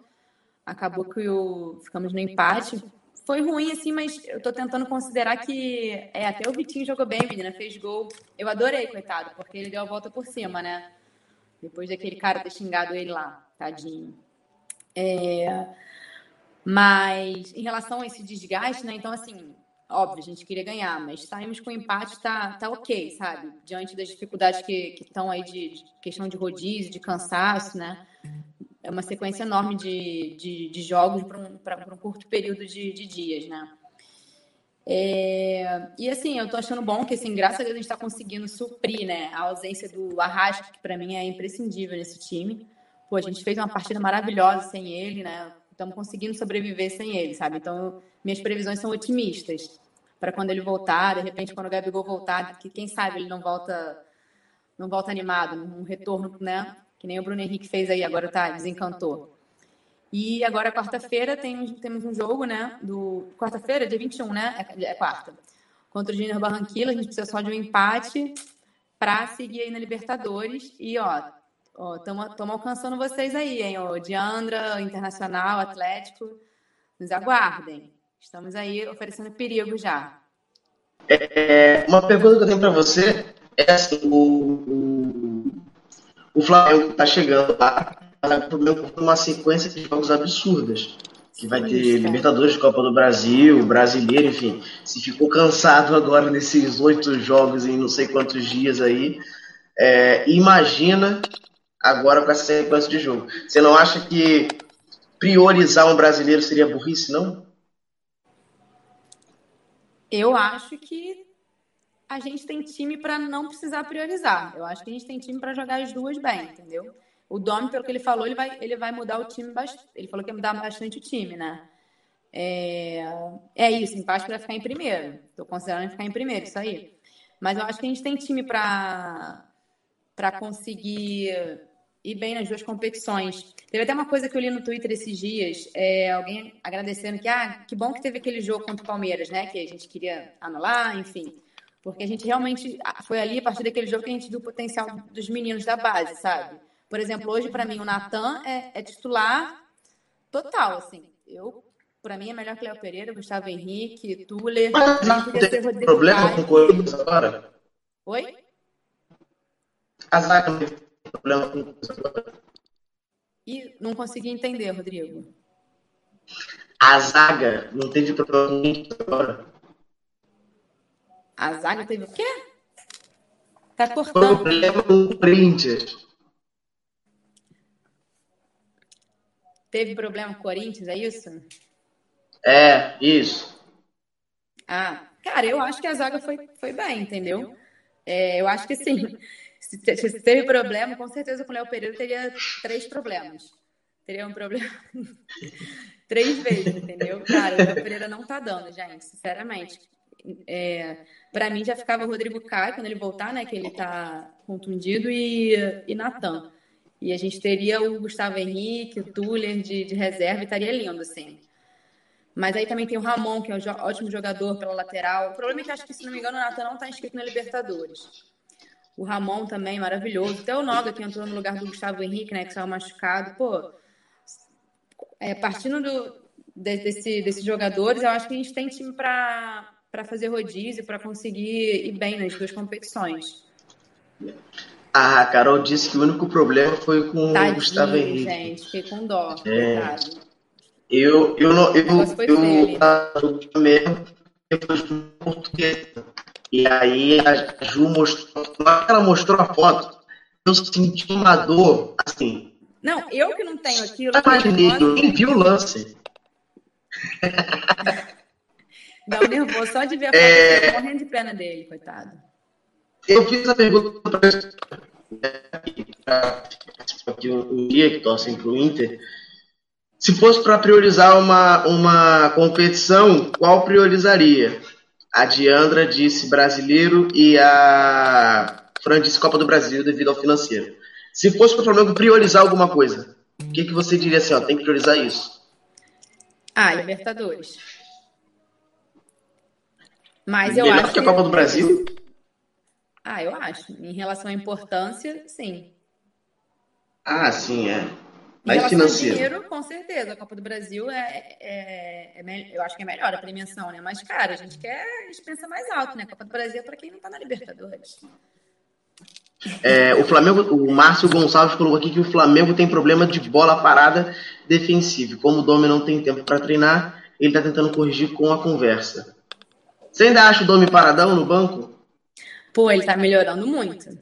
Acabou que o, ficamos no empate. Foi ruim, assim, mas eu tô tentando considerar que. É, até o Vitinho jogou bem, menina, fez gol. Eu adorei, coitado, porque ele deu a volta por cima, né? Depois daquele cara ter xingado ele lá, tadinho. É, mas em relação a esse desgaste, né? Então, assim, Óbvio, a gente queria ganhar, mas saímos com empate, tá, tá ok, sabe? Diante das dificuldades que estão aí de, de, questão de rodízio, de cansaço, né? É uma sequência enorme de, de, de jogos para um, um curto período de, de dias, né? É, e assim, eu tô achando bom que, assim, graças a Deus, a gente está conseguindo suprir, né, a ausência do Arrasca, que para mim é imprescindível nesse time. Pô, a gente fez uma partida maravilhosa sem ele, né? Estamos conseguindo sobreviver sem ele, sabe? Então, minhas previsões são otimistas. Para quando ele voltar, de repente, quando o Gabigol voltar, que quem sabe ele não volta não volta animado, um retorno, né? Que nem o Bruno Henrique fez aí, agora tá, desencantou. E agora, quarta-feira, tem, temos um jogo, né? Do quarta-feira, dia 21, né? É, é quarta. Contra o Junior Barranquilla, a gente precisa só de um empate para seguir aí na Libertadores. E, ó, estamos alcançando vocês aí, hein? O Diandra, Internacional, Atlético, nos aguardem. Estamos aí oferecendo perigo já. É, uma pergunta que eu tenho para você é assim, o, o, o Flamengo está chegando lá com uma sequência de jogos absurdas. Que vai ter Libertadores, Copa do Brasil, Brasileiro, enfim. Se ficou cansado agora nesses oito jogos em não sei quantos dias aí, é, imagina agora com essa sequência de jogo. Você não acha que priorizar um brasileiro seria burrice, não? Eu acho que a gente tem time para não precisar priorizar. Eu acho que a gente tem time para jogar as duas bem, entendeu? O Domi, pelo que ele falou, ele vai, ele vai mudar o time bastante. Ele falou que ia mudar bastante o time, né? É, é isso, empate para ficar em primeiro. Estou considerando ficar em primeiro, isso aí. Mas eu acho que a gente tem time para conseguir ir bem nas duas competições. Teve até uma coisa que eu li no Twitter esses dias, é, alguém agradecendo que, ah, que bom que teve aquele jogo contra o Palmeiras, né? Que a gente queria anular, enfim. Porque a gente realmente foi ali, a partir daquele jogo, que a gente viu o potencial dos meninos da base, sabe? Por exemplo, hoje, para mim, o Natan é, é, titular total, assim. Eu, para mim, é melhor que Léo Pereira, Gustavo Henrique, Tuller. Não tem problema com o Corinthians agora? Oi? A zaga não tem problema com o agora? E não consegui entender, Rodrigo. A zaga não teve problema com agora? A zaga teve o quê? Tá cortando. Problema com o Corinthians. Teve problema com o Corinthians, é isso? É, isso. Ah, cara, eu acho que a zaga foi, foi bem, entendeu? É, eu acho que sim. Se, se teve problema, com certeza com o Léo Pereira teria três problemas. Teria um problema três vezes, entendeu? Cara, o Léo Pereira não tá dando, gente, sinceramente. É, para mim já ficava Rodrigo Caio quando ele voltar, né? Que ele tá contundido, e, e Natan. E a gente teria o Gustavo Henrique, o Tuller de, de reserva e estaria lindo, assim. Mas aí também tem o Ramon, que é um ótimo jogador pela lateral. O problema é que acho que, se não me engano, o Natan não está inscrito na Libertadores. O Ramon também, maravilhoso. Até o Noga, que entrou no lugar do Gustavo Henrique, né, que saiu machucado. Pô, é, partindo do, desse, desses jogadores, eu acho que a gente tem time para fazer rodízio, para conseguir ir bem nas duas competições. A Carol disse que o único problema foi com Tadinho, o Gustavo Henrique. gente, fiquei com dó, é. Eu, eu não, eu, eu, eu mesmo, depois do português. E aí a Ju mostrou, ela mostrou a foto, eu senti uma dor, assim. Não, eu que não tenho aquilo. Eu imaginei, eu nem vi o lance. Dá um nervoso só de ver a foto, é... morrendo de pena dele, coitado. Eu fiz a pergunta para aqui um dia que torcem para o Inter. Se fosse para priorizar uma, uma competição, qual priorizaria? A Diandra disse brasileiro e a Fran disse Copa do Brasil devido ao financeiro. Se fosse para o Flamengo priorizar alguma coisa, o que, que você diria assim? Ó, tem que priorizar isso. Ah, Libertadores. Mas eu Melhor acho que a Copa do Brasil? Ah, eu acho. Em relação à importância, sim. Ah, sim, é. Mas financeiro. dinheiro, com certeza. A Copa do Brasil é, é, é, eu acho que é melhor a premiação, né? Mas, cara, a gente quer, a gente pensa mais alto, né? A Copa do Brasil é para quem não tá na Libertadores. É, o Flamengo, o Márcio Gonçalves colocou aqui que o Flamengo tem problema de bola parada defensiva. Como o Domi não tem tempo para treinar, ele está tentando corrigir com a conversa. Você ainda acha o Domi paradão no banco? Pô, ele tá melhorando muito.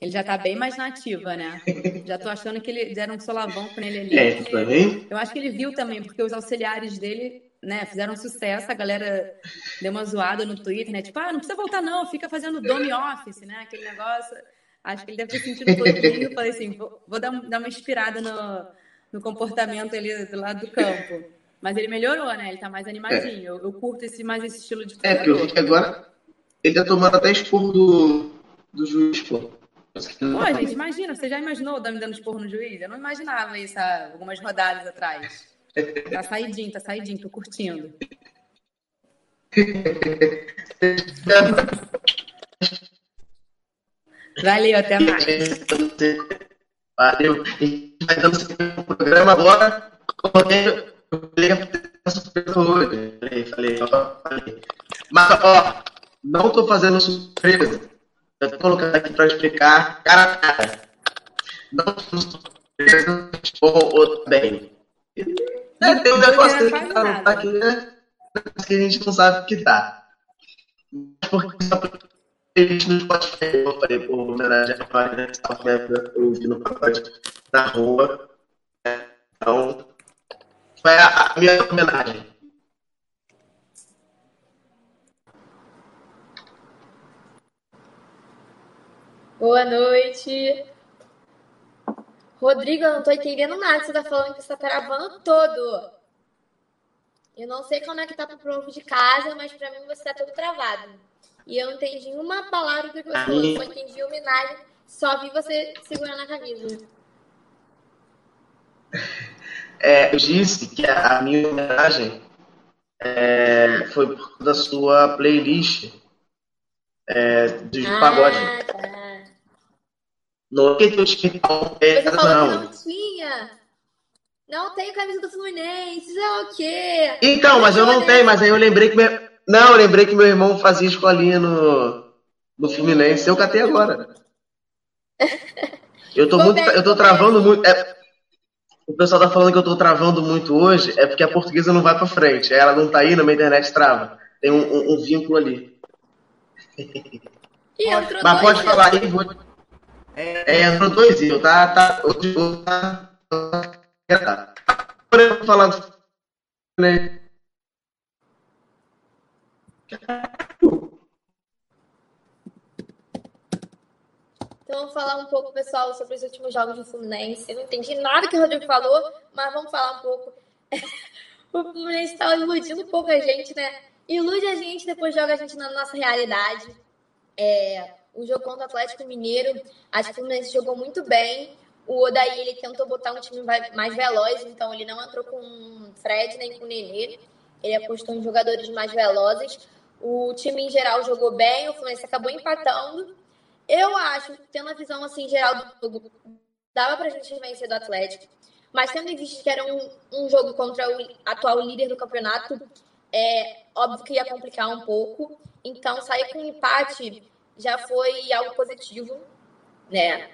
Ele já tá bem mais nativa, né? Já tô achando que ele deram um solavão pra ele ali. É, também. Eu acho que ele viu também, porque os auxiliares dele, né, fizeram sucesso, a galera deu uma zoada no Twitter, né? Tipo, ah, não precisa voltar não, fica fazendo dome office, né? Aquele negócio. Acho que ele deve ter sentido um pouquinho. Eu falei assim, vou, vou dar, dar, uma inspirada no, no comportamento ali do lado do campo. Mas ele melhorou, né? Ele tá mais animadinho. É. Eu, eu, curto esse, mais esse estilo de É, porque eu vi que agora ele tá tomando até esporro do, do juiz, pô. Pô, gente, imagina, você já imaginou o Dami dando esporro no juiz? Eu não imaginava isso há algumas rodadas atrás. Tá saidinho, tá saidinho, tô curtindo. Valeu, até mais. Valeu. E vai dando o programa agora. Eu falei a surpresa hoje. Falei, falei, ó, falei. Mas, ó, não tô fazendo surpresa. Eu tô colocando aqui para explicar cara a cara. Não tô surpresa ou, ou bem. É, tem um negócio que tá, tá aqui, né? Que a gente não sabe o que tá. Porque só feliz no Spotify. Eu falei, pô, homenagem a Pai, né? Eu ouvi no pacote na rua. Então, foi a, minha homenagem. Boa noite. Rodrigo, eu não tô entendendo nada. Você tá falando que você tá travando todo. Eu não sei como é que tá pro povo de casa, mas pra mim você tá todo travado. E eu não entendi uma palavra do que você falou. Só entendi homenagem. Só vi você segurando a camisa. É, eu disse que a minha homenagem é, foi por causa da sua playlist é, de ah, pagode. Tá. Não é que é, falou não. que não tinha. Não tenho camisa do Fluminense, é o quê? Então, mas eu não tenho, mas aí eu lembrei que meu... Não, eu lembrei que meu irmão fazia escolinha no, no Fluminense. Eu catei agora. Eu tô muito. Eu tô travando muito. É... O pessoal tá falando que eu tô travando muito hoje, é porque a portuguesa não vai pra frente. Ela não tá indo, a minha internet trava. Tem um, um, um vínculo ali. Mas pode falar aí, vou. É, entrou dois eu, tá? tá hoje tá, tá. Agora eu falar do. Né? Então, vamos falar um pouco, pessoal, sobre os últimos jogos do Fluminense. Eu não entendi nada que o Rodrigo falou, mas vamos falar um pouco. o Fluminense está iludindo um pouco a gente, né? Ilude a gente, depois joga a gente na nossa realidade. É, o jogo contra o Atlético Mineiro, acho que o Fluminense jogou muito bem. O Odaí, ele tentou botar um time mais veloz, então ele não entrou com Fred nem com Nenê. Ele apostou em jogadores mais velozes. O time em geral jogou bem, o Fluminense acabou empatando. Eu acho, tendo a visão assim geral do jogo, dava pra gente vencer do Atlético. Mas tendo visto que era um, um jogo contra o atual líder do campeonato, é óbvio que ia complicar um pouco. Então, sair com empate já foi algo positivo, né?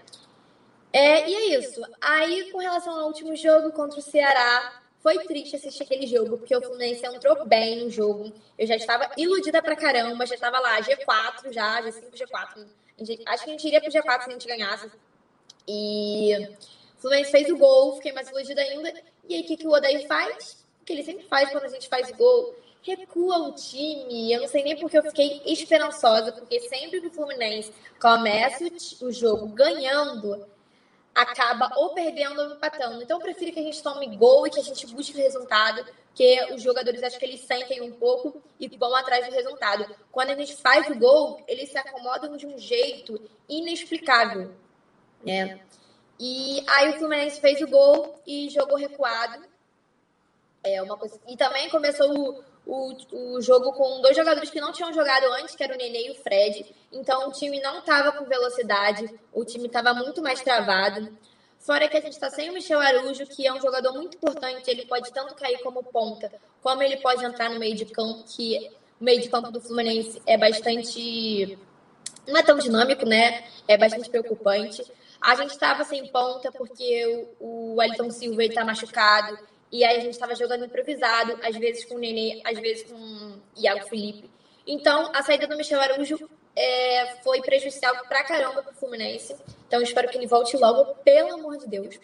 É, e é isso. Aí, com relação ao último jogo contra o Ceará, foi triste assistir aquele jogo, porque o Fluminense entrou bem no jogo. Eu já estava iludida pra caramba, já estava lá, G4 já, G5, G4. Acho que a gente iria pro G4 se a gente ganhasse. E o Fluminense fez o gol, fiquei mais iludida ainda. E aí, o que, que o Odair faz? O que ele sempre faz quando a gente faz gol recua o time. Eu não sei nem porque eu fiquei esperançosa, porque sempre que o Fluminense começa o, jogo ganhando, acaba ou perdendo ou empatando. Então eu prefiro que a gente tome gol e que a gente busque o resultado, porque os jogadores acho que eles sentem um pouco e vão atrás do resultado. Quando a gente faz o gol, eles se acomodam de um jeito inexplicável. Né? E aí o Fluminense fez o gol e jogou recuado. É uma coisa... E também começou o, o, o jogo com dois jogadores que não tinham jogado antes, que era o Nenê e o Fred. Então o time não estava com velocidade, o time estava muito mais travado. Fora que a gente está sem o Michel Araújo, que é um jogador muito importante, ele pode tanto cair como ponta, como ele pode entrar no meio de campo, que o meio de campo do Fluminense é bastante. não é tão dinâmico, né? É bastante preocupante. A gente estava sem ponta porque o, o Elton Silva está machucado e aí a gente estava jogando improvisado, às vezes com o Nenê, às vezes com o Iago Felipe. Então, a saída do Michel Araújo é, foi prejudicial pra caramba pro Fluminense. Então espero que ele volte logo, pelo amor de Deus.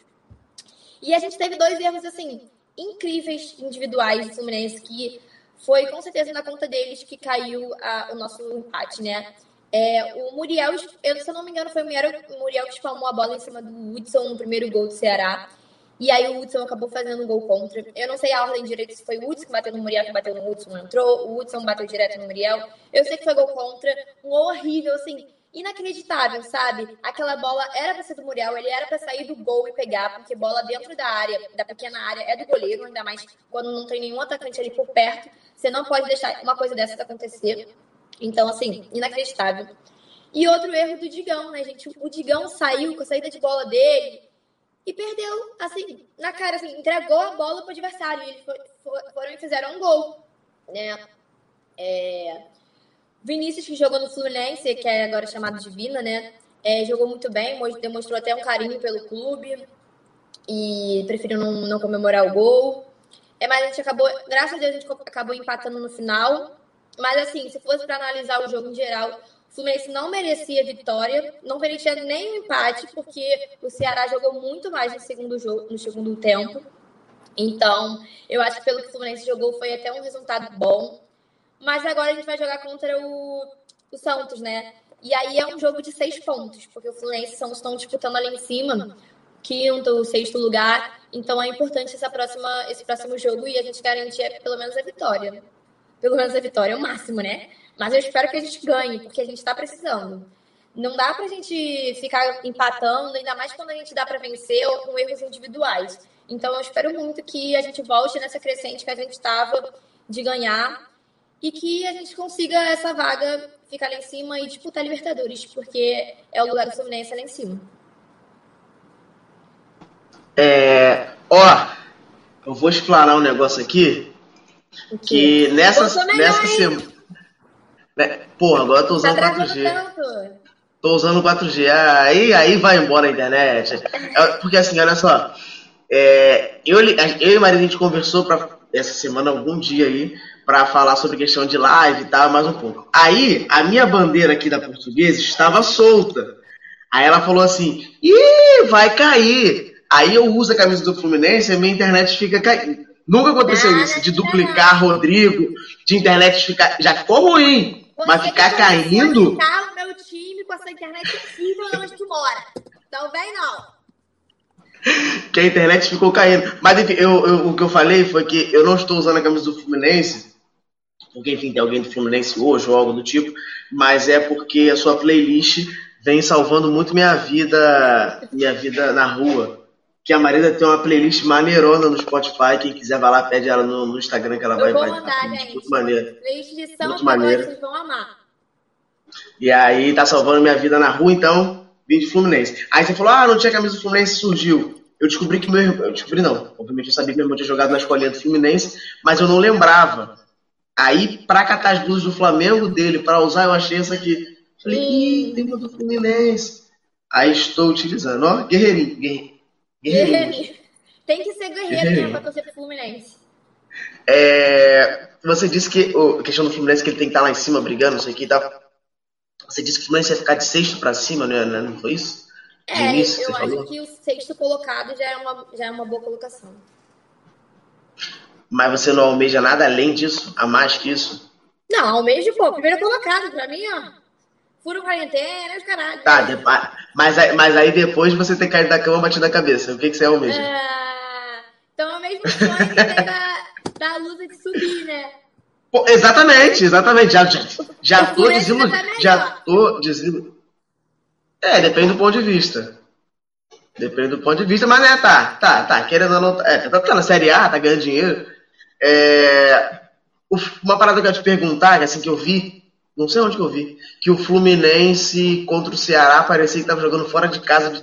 E a gente teve dois erros, assim, incríveis individuais do Fluminense, que foi com certeza na conta deles que caiu a, o nosso empate, né? É, o Muriel, eu, se eu não me engano, foi o Muriel, o Muriel que espalmou a bola em cima do Hudson no primeiro gol do Ceará. E aí o Hudson acabou fazendo um gol contra. Eu não sei a ordem direito se foi o Hudson que bateu no Muriel, que bateu no Hudson, entrou. O Hudson bateu direto no Muriel. Eu sei que foi gol contra. Um horrível, assim, inacreditável, sabe? Aquela bola era para ser do Muriel, ele era para sair do gol e pegar, porque bola dentro da área, da pequena área, é do goleiro, ainda mais quando não tem nenhum atacante ali por perto. Você não pode deixar uma coisa dessa acontecer. Então, assim, inacreditável. E outro erro do Digão, né, gente? O Digão saiu com a saída de bola dele e perdeu, assim, na cara, assim, entregou a bola pro adversário. E eles foram e fizeram um gol, né? É... Vinícius, que jogou no Fluminense, que é agora chamado de Vina, né? É, jogou muito bem, demonstrou até um carinho pelo clube e preferiu não, não comemorar o gol. É, mas a gente acabou, graças a Deus, a gente acabou empatando no final. Mas assim, se fosse para analisar o jogo em geral, o Fluminense não merecia vitória, não merecia nem empate, porque o Ceará jogou muito mais no segundo jogo, no segundo tempo. Então, eu acho que pelo que o Fluminense jogou foi até um resultado bom. Mas agora a gente vai jogar contra o, o Santos, né? E aí é um jogo de seis pontos, porque o Fluminense e o Santos estão disputando ali em cima, quinto, sexto lugar. Então é importante essa próxima, esse próximo jogo e a gente garantir pelo menos a vitória. Pelo menos a vitória é o máximo, né? Mas eu espero que a gente ganhe, porque a gente está precisando. Não dá para a gente ficar empatando, ainda mais quando a gente dá para vencer ou com erros individuais. Então eu espero muito que a gente volte nessa crescente que a gente estava de ganhar e que a gente consiga essa vaga ficar lá em cima e disputar Libertadores, porque é o lugar do Fluminense lá em cima. É, ó, eu vou explanar um negócio aqui que nessa, nessa semana. Né, porra, agora eu tô usando tá 4G. Tanto. Tô usando 4G. Aí, aí vai embora a internet. É, porque assim, olha só. É, eu, eu e Maria a gente conversou pra, essa semana, algum dia aí, para falar sobre questão de live e tal, mais um pouco. Aí, a minha bandeira aqui da portuguesa estava solta. Aí ela falou assim: ih, vai cair. Aí eu uso a camisa do Fluminense e minha internet fica caindo. Nunca aconteceu isso, de duplicar Rodrigo, de internet ficar. Já ficou ruim, Você mas ficar caindo. o meu time com essa internet horrível onde tu mora. Então vem não que a internet ficou caindo. Mas enfim, eu, eu, o que eu falei foi que eu não estou usando a camisa do Fluminense, porque enfim, tem alguém do Fluminense hoje ou algo do tipo, mas é porque a sua playlist vem salvando muito minha vida, minha vida na rua. Que a Marisa tem uma playlist maneirona no Spotify. Quem quiser vai lá, pede ela no, no Instagram que ela eu vai. Vou mandar, gente. Muito maneiro. Playlist de São muito maneiro. vocês vão amar. E aí tá salvando minha vida na rua, então vim de Fluminense. Aí você falou, ah, não tinha camisa do Fluminense, surgiu. Eu descobri que meu irmão. Eu descobri não. Obviamente eu sabia que meu irmão tinha jogado na escolinha do Fluminense, mas eu não lembrava. Aí, pra catar as blusas do Flamengo dele, para usar, eu achei essa aqui. Falei, ih, tem uma do Fluminense. Aí estou utilizando, ó, guerreirinho. Guerreirinho. Guerreirinho. Tem que ser guerreiro né, pra torcer pro Fluminense. É, você disse que a questão do Fluminense que ele tem que estar lá em cima brigando, não sei o que e tal. Você disse que o Fluminense ia ficar de sexto para cima, né? Não foi isso? De é, início, eu acho falou? que o sexto colocado já é, uma, já é uma boa colocação. Mas você não almeja nada além disso? A mais que isso? Não, almejo, pô, primeiro colocado, pra mim, ó. Furo quarentena, os caralho. Tá, mas, mas aí depois você tem caído da cama batido na cabeça. O que, que você almeja? É... Então é o mesmo sonho que tem da, da luta de subir, né? Pô, exatamente, exatamente. Já, já, já tô dizendo. Tá já tô dizendo. É, depende do ponto de vista. Depende do ponto de vista, mas né, tá, tá, tá, querendo ou não. É, tá, tá na Série A, tá ganhando dinheiro. É, uma parada que eu ia te perguntar, assim, que eu vi, não sei onde que eu vi, que o Fluminense contra o Ceará parecia que tava jogando fora de casa, de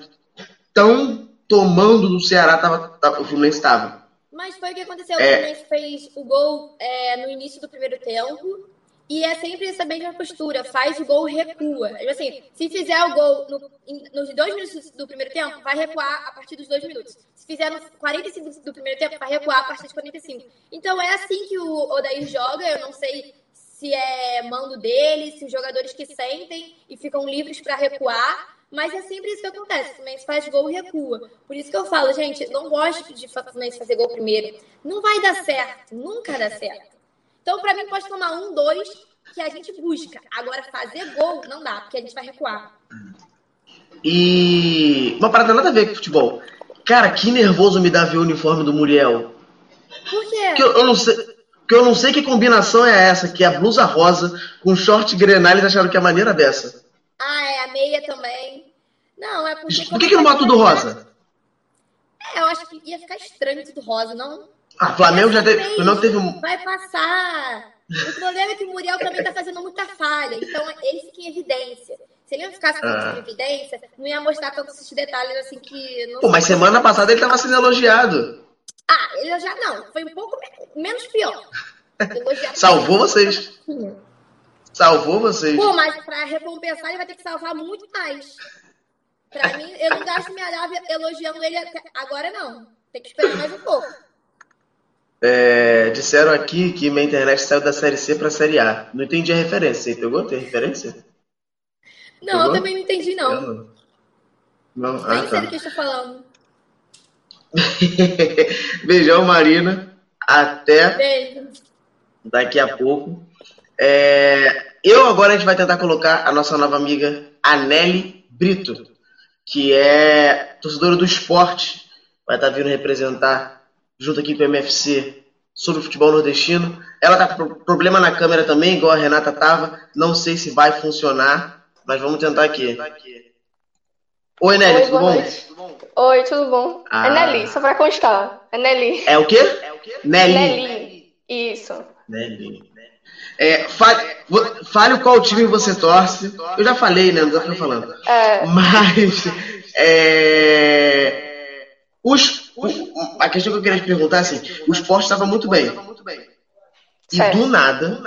tão tomando do Ceará tava, tava, o Fluminense estava. Mas foi o que aconteceu. É... O Fluminense fez o gol é, no início do primeiro tempo. E é sempre essa mesma postura, faz o gol, recua. Tipo assim, se fizer o gol no, nos dois minutos do primeiro tempo, vai recuar a partir dos dois minutos. Se fizer nos 45 do primeiro tempo, vai recuar a partir dos 45. Então é assim que o Odair joga, eu não sei se é mando dele, se os jogadores que sentem e ficam livres para recuar. Mas é sempre isso que acontece. O Fluminense faz gol e recua. Por isso que eu falo, gente, não gosto de o Fluminense fazer gol primeiro. Não vai dar certo. Nunca dá certo. Então, para mim, pode tomar um, dois, que a gente busca. Agora, fazer gol não dá, porque a gente vai recuar. E uma parada nada a ver com futebol. Cara, que nervoso me dá ver o uniforme do Muriel. Por quê? Que eu, eu não sei. Que eu não sei que combinação é essa, que é a blusa rosa com short grenal, eles acharam que é a maneira dessa. Ah, é a meia também. Não, é porque. Por que, que não bota tudo rosa? É, eu acho que ia ficar estranho tudo rosa, não? Ah, Flamengo já teve. Flamengo teve um. Vai passar. O problema é que o Muriel também tá fazendo muita falha, então ele fica em evidência. Se ele não ficasse ah. em evidência, não ia mostrar tantos esses detalhes assim que. Pô, mas semana passada ele tava sendo elogiado. Ah, ele já não. Foi um pouco menos pior. Salvou vocês. Salvou vocês. Pô, mas pra recompensar ele vai ter que salvar muito mais. Pra mim, eu não gasto minha lábia elogiando ele agora, não. Tem que esperar mais um pouco. É, disseram aqui que minha internet saiu da série C pra série A. Não entendi a referência. Você pegou? Tem referência? Não, pegou? eu também não entendi, não. não. não. Ah, Nem tá. sei do que estou falando. Beijão, Marina. Até Beijo. daqui a pouco. É, eu agora a gente vai tentar colocar a nossa nova amiga Anelli Brito, que é torcedora do esporte, vai estar vindo representar junto aqui com o MFC sobre o futebol nordestino. Ela tá com problema na câmera também, igual a Renata tava. Não sei se vai funcionar, mas vamos tentar aqui. Oi, Nelly, Oi, tudo bom? Noite. Oi, tudo bom? Ah. É Nelly, só pra constar. É Nelly. É o quê? É o quê? Nelly. Nelly. Isso. Nelly. É, fale, fale qual time você torce. Eu já falei, né? Não tô falando. É. Mas. É, os, a questão que eu queria te perguntar é assim: o esporte estava muito bem. E do nada,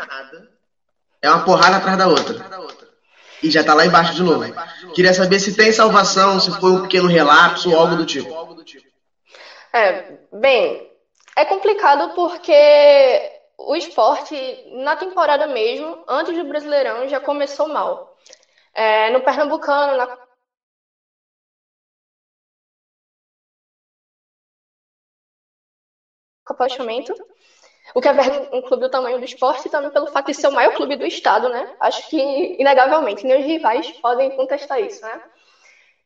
é uma porrada atrás da outra. E já tá lá embaixo de novo. Queria saber se tem salvação, se foi um pequeno relapso ou algo do tipo. É, bem, é complicado porque o esporte, na temporada mesmo, antes do Brasileirão, já começou mal. É, no Pernambucano, na apaixonamento. O que é um clube do tamanho do esporte e também pelo fato de ser o maior clube do estado, né? Acho que, inegavelmente, nem os rivais podem contestar isso, né?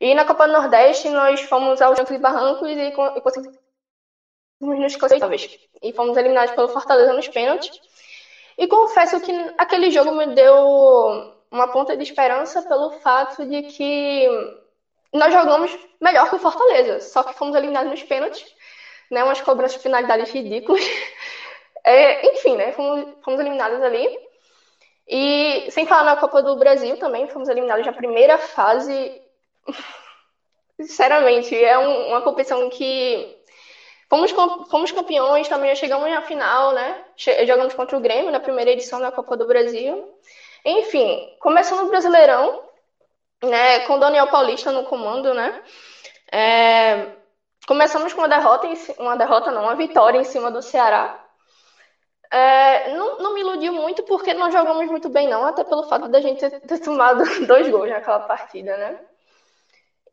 E na Copa do Nordeste, nós fomos aos Jantos e Barrancos e, conseguimos nos classificar. E fomos eliminados pelo Fortaleza nos pênaltis. E confesso que aquele jogo me deu uma ponta de esperança pelo fato de que nós jogamos melhor que o Fortaleza, só que fomos eliminados nos pênaltis né, umas cobranças de finalidades ridículas. É, enfim, né, fomos, fomos eliminados ali. E sem falar na Copa do Brasil também, fomos eliminados na primeira fase. Sinceramente, é um, uma competição que fomos, fomos campeões, também já chegamos na final, né? Jogamos contra o Grêmio na primeira edição da Copa do Brasil. Enfim, começando o Brasileirão, né, com Daniel Paulista no comando, né? É, Começamos com uma derrota, uma derrota não, uma vitória em cima do Ceará. É, não, não, me iludiu muito porque não jogamos muito bem, não, até pelo fato da gente ter, tomado dois gols naquela partida, né?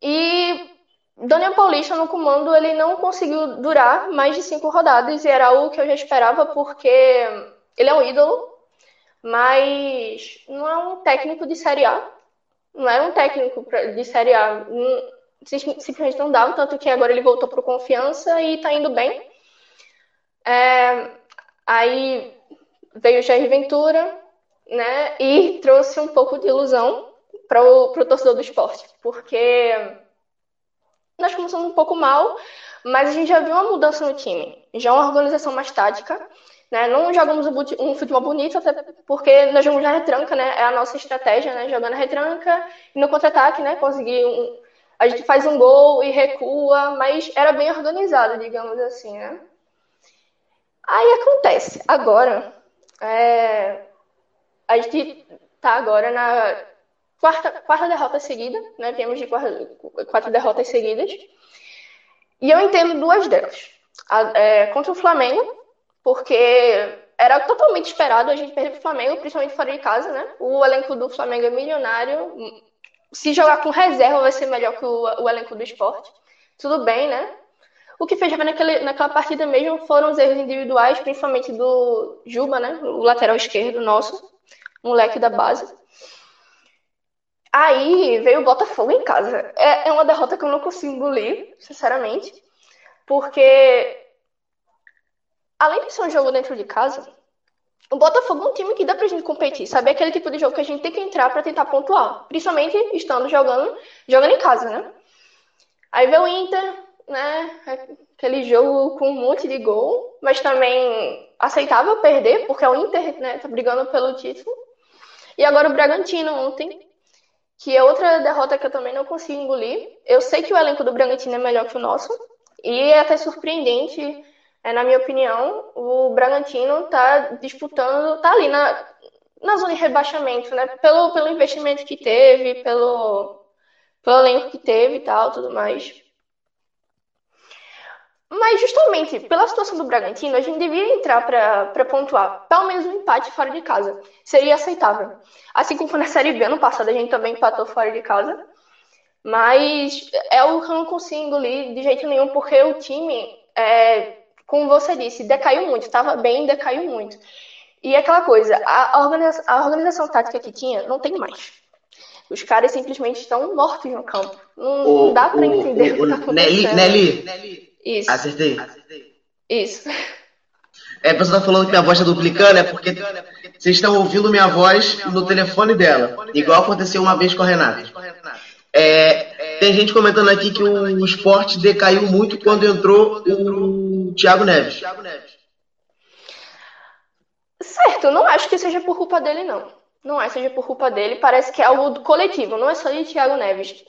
E Daniel Paulista no comando ele não conseguiu durar mais de cinco rodadas e era algo que eu já esperava porque ele é um ídolo, mas não é um técnico de Série A, não é um técnico de Série A simplesmente não dava, tanto que agora ele voltou para confiança e está indo bem. É, aí veio o Jair Ventura, né, e trouxe um pouco de ilusão para o torcedor do esporte, porque nós começamos um pouco mal, mas a gente já viu uma mudança no time, já uma organização mais tática, né, não jogamos um futebol bonito, até porque nós jogamos na retranca, né, é a nossa estratégia, né, jogando na retranca e no contra-ataque, né, conseguir um, a gente faz um gol e recua, mas era bem organizado, digamos assim, né? Aí acontece, agora, é, a gente tá agora na quarta, quarta derrota seguida, né? Viemos de quatro, quatro derrotas seguidas. E eu entendo duas delas. A, é, contra o Flamengo, porque era totalmente esperado a gente perder pro Flamengo, principalmente fora de casa, né? O elenco do Flamengo é milionário. Se jogar com reserva vai ser melhor que o, o elenco do esporte. Tudo bem, né? O que fez naquele, naquela partida mesmo foram os erros individuais, principalmente do Juba, né? O lateral esquerdo nosso, moleque da base. Aí veio o Botafogo em casa. É, é uma derrota que eu não consigo engolir, sinceramente. Porque, além de ser um jogo dentro de casa, o Botafogo é um time que dá pra gente competir, sabe? É aquele tipo de jogo que a gente tem que entrar para tentar pontuar. Principalmente estando jogando, jogando em casa, né? Aí veio o Inter, né? Aquele jogo com um monte de gol, mas também aceitável perder, porque é o Inter, né? Tá brigando pelo título. E agora o Bragantino ontem, que é outra derrota que eu também não consigo engolir. Eu sei que o elenco do Bragantino é melhor que o nosso, e é até surpreendente, é, na minha opinião, o Bragantino tá disputando, tá ali na, na zona de rebaixamento, né? Pelo, pelo investimento que teve, pelo, pelo elenco que teve e tal, tudo mais. Mas justamente pela situação do Bragantino, a gente devia entrar para pontuar. Pelo menos um empate fora de casa. Seria aceitável. Assim como foi na Série B ano passado, a gente também empatou fora de casa. Mas é o que eu não consigo engolir de jeito nenhum, porque o time, é, como você disse, decaiu muito. Estava bem, decaiu muito. E aquela coisa, a, organização, a organização tática que tinha, não tem mais. Os caras simplesmente estão mortos no campo. Não, o, não dá para entender o, o, o que tá acontecendo. Nelly, Nelly, Nelly. Isso. Acertei. Isso. É, a pessoa tá falando que minha voz tá duplicando, é porque vocês estão ouvindo minha voz no telefone dela. Igual aconteceu uma vez com a Renata. É, tem gente comentando aqui que o esporte decaiu muito quando entrou o Thiago Neves. Certo, não acho que seja por culpa dele, não. Não é seja por culpa dele, parece que é algo coletivo, não é só de Thiago Neves.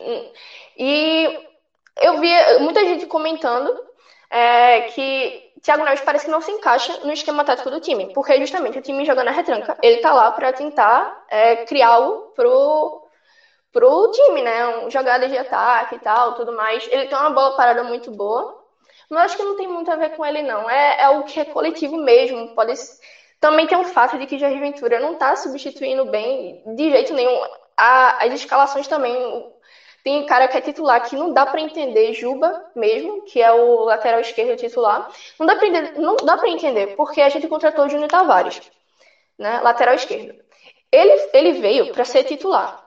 E eu vi muita gente comentando é, que Thiago Neves parece que não se encaixa no esquema tático do time, porque justamente o time jogando na retranca, ele tá lá para tentar é, criar algo pro, pro time, né? Um, jogadas de ataque e tal, tudo mais. Ele tem uma bola parada muito boa, mas acho que não tem muito a ver com ele, não. É, é o que é coletivo mesmo. Pode Também tem o fato de que Jair Ventura não tá substituindo bem de jeito nenhum. A, as escalações também, tem cara que é titular que não dá para entender, Juba mesmo, que é o lateral esquerdo titular. Não dá para entender, não dá para entender, porque a gente contratou o Júnior Tavares, né, lateral esquerdo. Ele, ele veio para ser titular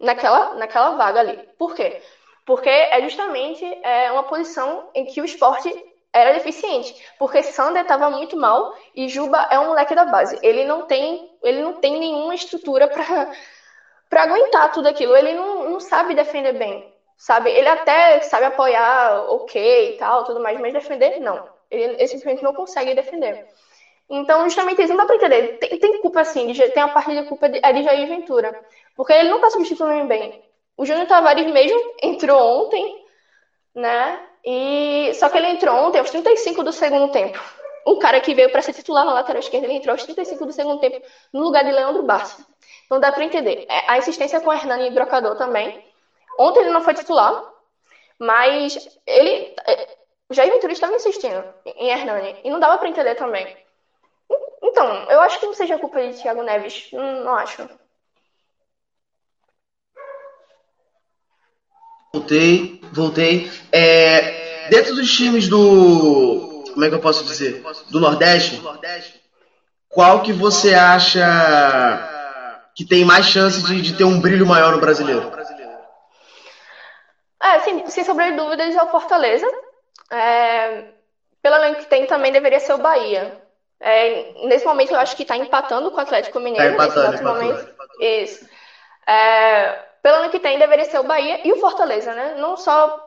naquela, naquela vaga ali. Por quê? Porque é justamente é, uma posição em que o esporte era deficiente, porque Sander estava muito mal e Juba é um moleque da base. Ele não tem, ele não tem nenhuma estrutura para para aguentar tudo aquilo. Ele não, não sabe defender bem, sabe? Ele até sabe apoiar, ok e tal, tudo mais, mas defender, não. Ele, ele simplesmente não consegue defender. Então, justamente isso não dá pra entender. Tem, tem culpa, assim, de, tem a parte de culpa de, é de Jair Ventura. Porque ele não tá substituindo bem. O Júnior Tavares mesmo entrou ontem, né? E só que ele entrou ontem aos 35 do segundo tempo. Um cara que veio para ser titular na lateral esquerda, ele entrou aos 35 do segundo tempo no lugar de Leandro Barça. Não dá para entender. É, a insistência com o Hernani Brocador também. Ontem ele não foi titular, mas ele. É, o Jair Ventura estava insistindo em Hernani. E não dava para entender também. Então, eu acho que não seja culpa de Thiago Neves. Não, não acho. Voltei, voltei. É, dentro dos times do. Como é que eu posso dizer? Do Nordeste, qual que você acha que tem mais chance de, de ter um brilho maior no brasileiro? É, sim, sem sombra de dúvidas, é o Fortaleza. É, pelo elenco que tem, também deveria ser o Bahia. É, nesse momento, eu acho que está empatando com o Atlético Mineiro. Tá empatando, nesse momento. Isso. É, pelo elenco que tem, deveria ser o Bahia e o Fortaleza, né? Não só.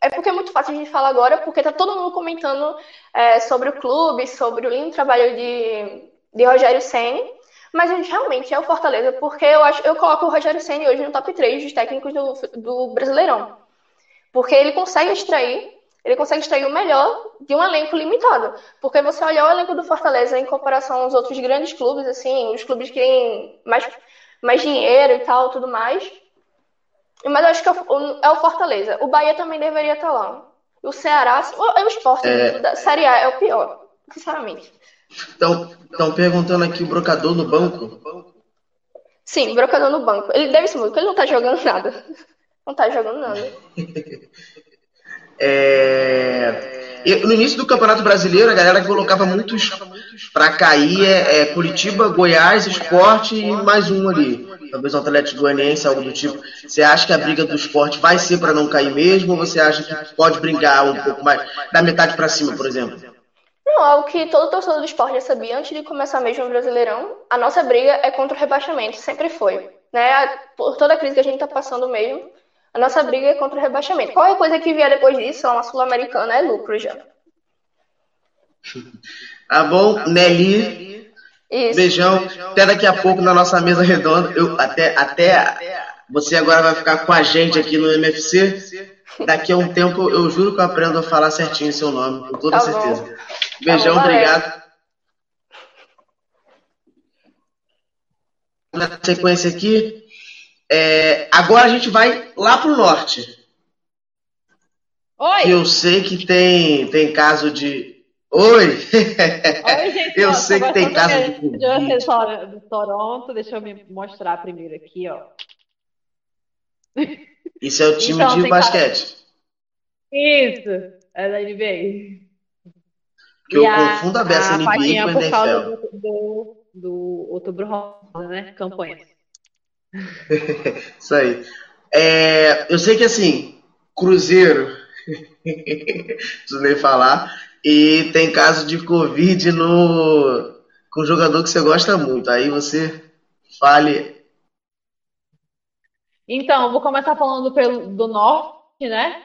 É porque é muito fácil a gente falar agora, porque tá todo mundo comentando é, sobre o clube, sobre o lindo trabalho de, de Rogério Senni. Mas a gente realmente é o Fortaleza, porque eu acho eu coloco o Rogério Senna hoje no top 3 dos técnicos do, do Brasileirão. Porque ele consegue extrair, ele consegue extrair o melhor de um elenco limitado. Porque você olhar o elenco do Fortaleza em comparação aos outros grandes clubes, assim, os clubes que têm mais, mais dinheiro e tal, tudo mais. Mas eu acho que é o, é Fortaleza. O Bahia também deveria estar lá. O Ceará, o, é o esporte, é... da Série A é o pior, sinceramente. Estão perguntando aqui o brocador no banco. Sim, brocador no banco. Ele deve ser porque ele não tá jogando nada. Não tá jogando nada. É... No início do Campeonato Brasileiro, a galera colocava muitos para cair é, é, Curitiba, Goiás, Esporte e mais um ali. Talvez um Atlético Goianiense, algo do tipo. Você acha que a briga do esporte vai ser para não cair mesmo? Ou você acha que pode brigar um pouco mais, da metade para cima, por exemplo? Não, algo que todo torcedor do esporte já sabia antes de começar mesmo o Brasileirão. A nossa briga é contra o rebaixamento, sempre foi. Né? Por toda a crise que a gente está passando mesmo, a nossa briga é contra o rebaixamento. Qualquer coisa que vier depois disso, uma sul-americana, é lucro já. Tá bom, Nelly. Isso. Beijão. Até daqui a pouco na nossa mesa redonda. Eu, até, até você agora vai ficar com a gente aqui no MFC. Daqui a um tempo eu juro que eu aprendo a falar certinho seu nome, com toda tá certeza. Beijão, tá bom, obrigado. Na sequência aqui, é, agora a gente vai lá pro norte. Oi! Eu sei que tem, tem caso de. Oi! Oi, gente, eu sei que tem caso de. Do Toronto, deixa eu me mostrar primeiro aqui, ó. Isso é o time então, de basquete. Caso... Isso, é da NBA. Que eu confundo a beça NBA com a NFL. Causa do, do, do Outubro Rosa, né? Campanha. Isso aí. É, eu sei que assim, Cruzeiro, preciso nem falar, e tem caso de Covid no com um jogador que você gosta muito. Aí você fale. Então, vou começar falando pelo, do norte, né?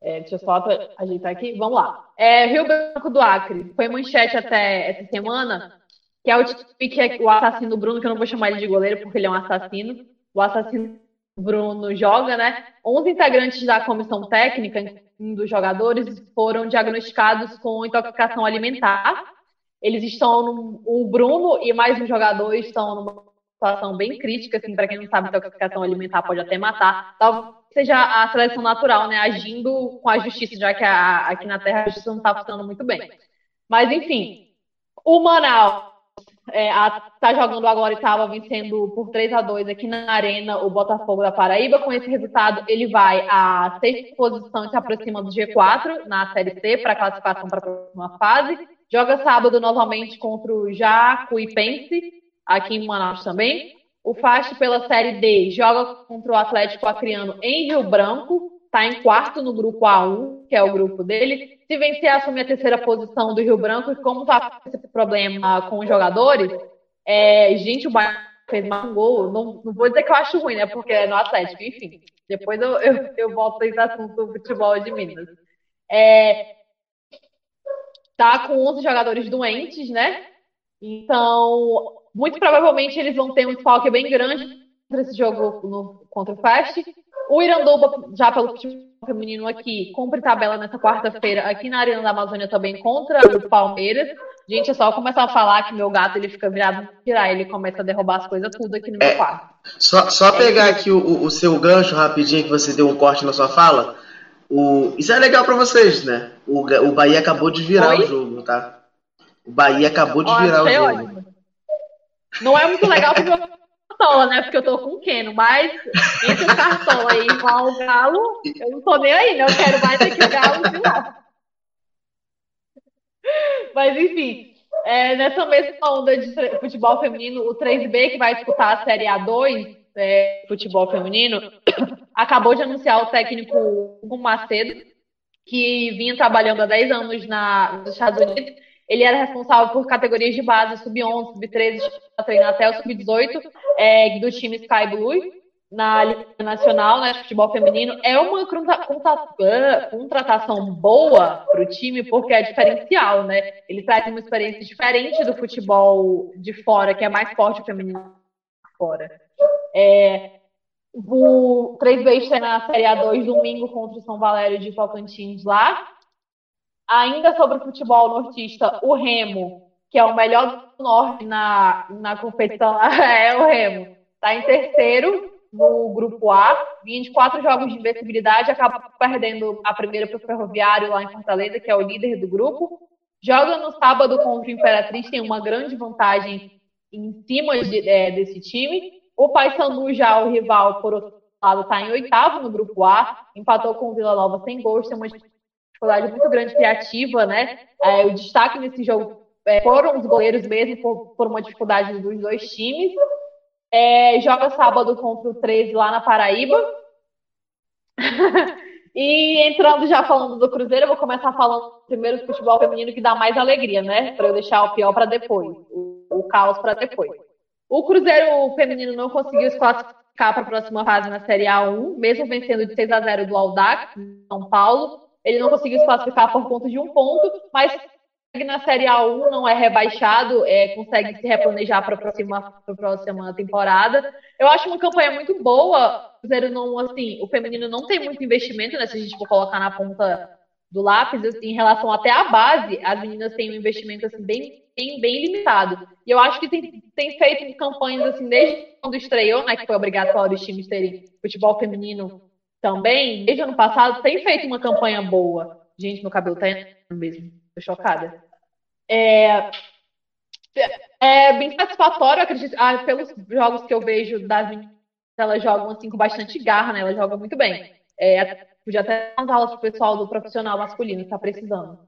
É, deixa eu só ajeitar aqui. Vamos lá. É, Rio Branco do Acre. Foi manchete até essa semana, que é o time que é o assassino Bruno, que eu não vou chamar ele de goleiro porque ele é um assassino o assassino Bruno joga, né? 11 integrantes da comissão técnica dos jogadores foram diagnosticados com intoxicação alimentar. Eles estão no, o Bruno e mais um jogador estão numa situação bem crítica, assim, para quem não sabe, intoxicação alimentar pode até matar. Talvez seja a seleção natural, né, agindo com a justiça, já que a, aqui na Terra a justiça não está funcionando muito bem. Mas enfim, o Manaus é, tá jogando agora e estava vencendo por 3 a 2 aqui na Arena o Botafogo da Paraíba. Com esse resultado, ele vai à sexta posição, se aproxima do G4 na Série C para classificação para a próxima fase. Joga sábado novamente contra o Jacuipense, aqui em Manaus também. O Fast pela Série D joga contra o Atlético Acreano em Rio Branco está em quarto no grupo A1, que é o grupo dele. Se vencer, assume a terceira posição do Rio Branco. E como está esse problema com os jogadores, é, gente, o Bahia fez mais um gol. Não, não, vou dizer que eu acho ruim, né? Porque é no Atlético, enfim. Depois eu, eu, eu volto a esse assunto do futebol de Minas. É, tá com 11 jogadores doentes, né? Então, muito provavelmente eles vão ter um desfalque bem grande nesse jogo no, contra o Fast. O Iranduba, já pelo futebol feminino aqui, cumpre tabela nessa quarta-feira aqui na Arena da Amazônia também contra o Palmeiras. Gente, é só começar a falar que meu gato ele fica virado tirar, ele começa a derrubar as coisas tudo aqui no meu é, quarto. Só, só é pegar aqui o, o seu gancho rapidinho, que você deu um corte na sua fala. O, isso é legal para vocês, né? O, o Bahia acabou de virar Oi? o jogo, tá? O Bahia acabou de virar o jogo. Ótimo. Não é muito legal porque eu cartola, né? Porque eu tô com o Keno, mas entre o cartola e igual o Galo, eu não tô nem aí, né? Eu quero mais que o Galo de lá. Mas enfim, é, nessa mesma onda de futebol feminino, o 3B, que vai disputar a Série A2, é, futebol feminino, acabou de anunciar o técnico Hugo Macedo, que vinha trabalhando há 10 anos na, nos Estados Unidos ele era responsável por categorias de base, sub-11, sub-13, treinar até o sub-18 é, do time Sky Blue na Liga Nacional, né, futebol feminino. É uma contratação boa para o time porque é diferencial, né? Ele traz uma experiência diferente do futebol de fora, que é mais forte o feminino fora. É, o 3 vezes na Série A2 domingo contra o São Valério de Tocantins lá. Ainda sobre o futebol nortista, o Remo, que é o melhor do norte na, na competição, é o Remo. Está em terceiro no grupo A, 24 jogos de invencibilidade, acaba perdendo a primeira para o Ferroviário lá em Fortaleza, que é o líder do grupo. joga no sábado contra o Imperatriz, tem uma grande vantagem em cima de, é, desse time. O Paysandu já, o rival, por outro lado, está em oitavo no grupo A, empatou com o Vila Nova sem gols, tem uma dificuldade muito grande criativa, né? É, o destaque nesse jogo é, foram os goleiros mesmo, por, por uma dificuldade dos dois times. É, joga sábado contra o 13 lá na Paraíba. e entrando já falando do Cruzeiro, eu vou começar falando primeiro do futebol feminino que dá mais alegria, né? Para eu deixar o pior para depois, o, o caos para depois. O Cruzeiro feminino não conseguiu se classificar para a próxima fase na Série A1, mesmo vencendo de 6 a 0 do Aldax, São Paulo. Ele não conseguiu se classificar por conta de um ponto, mas na Série A1 não é rebaixado, é, consegue se replanejar para a próxima, próxima temporada. Eu acho uma campanha muito boa. Cruzeiro não, assim, o feminino não tem muito investimento, né? Se a gente for colocar na ponta do lápis, assim, em relação até à base, as meninas têm um investimento assim, bem, bem, bem limitado. E eu acho que tem, tem feito campanhas assim, desde quando estreou, né? Que foi obrigatório os times terem futebol feminino também, desde o ano passado, tem feito uma campanha boa. Gente, meu cabelo tá mesmo. Tô chocada. É, é bem satisfatório, acredito, ah, pelos jogos que eu vejo das meninas, elas jogam assim com bastante garra, né? Elas jogam muito bem. É, podia até dar aulas pro pessoal do profissional masculino que tá precisando.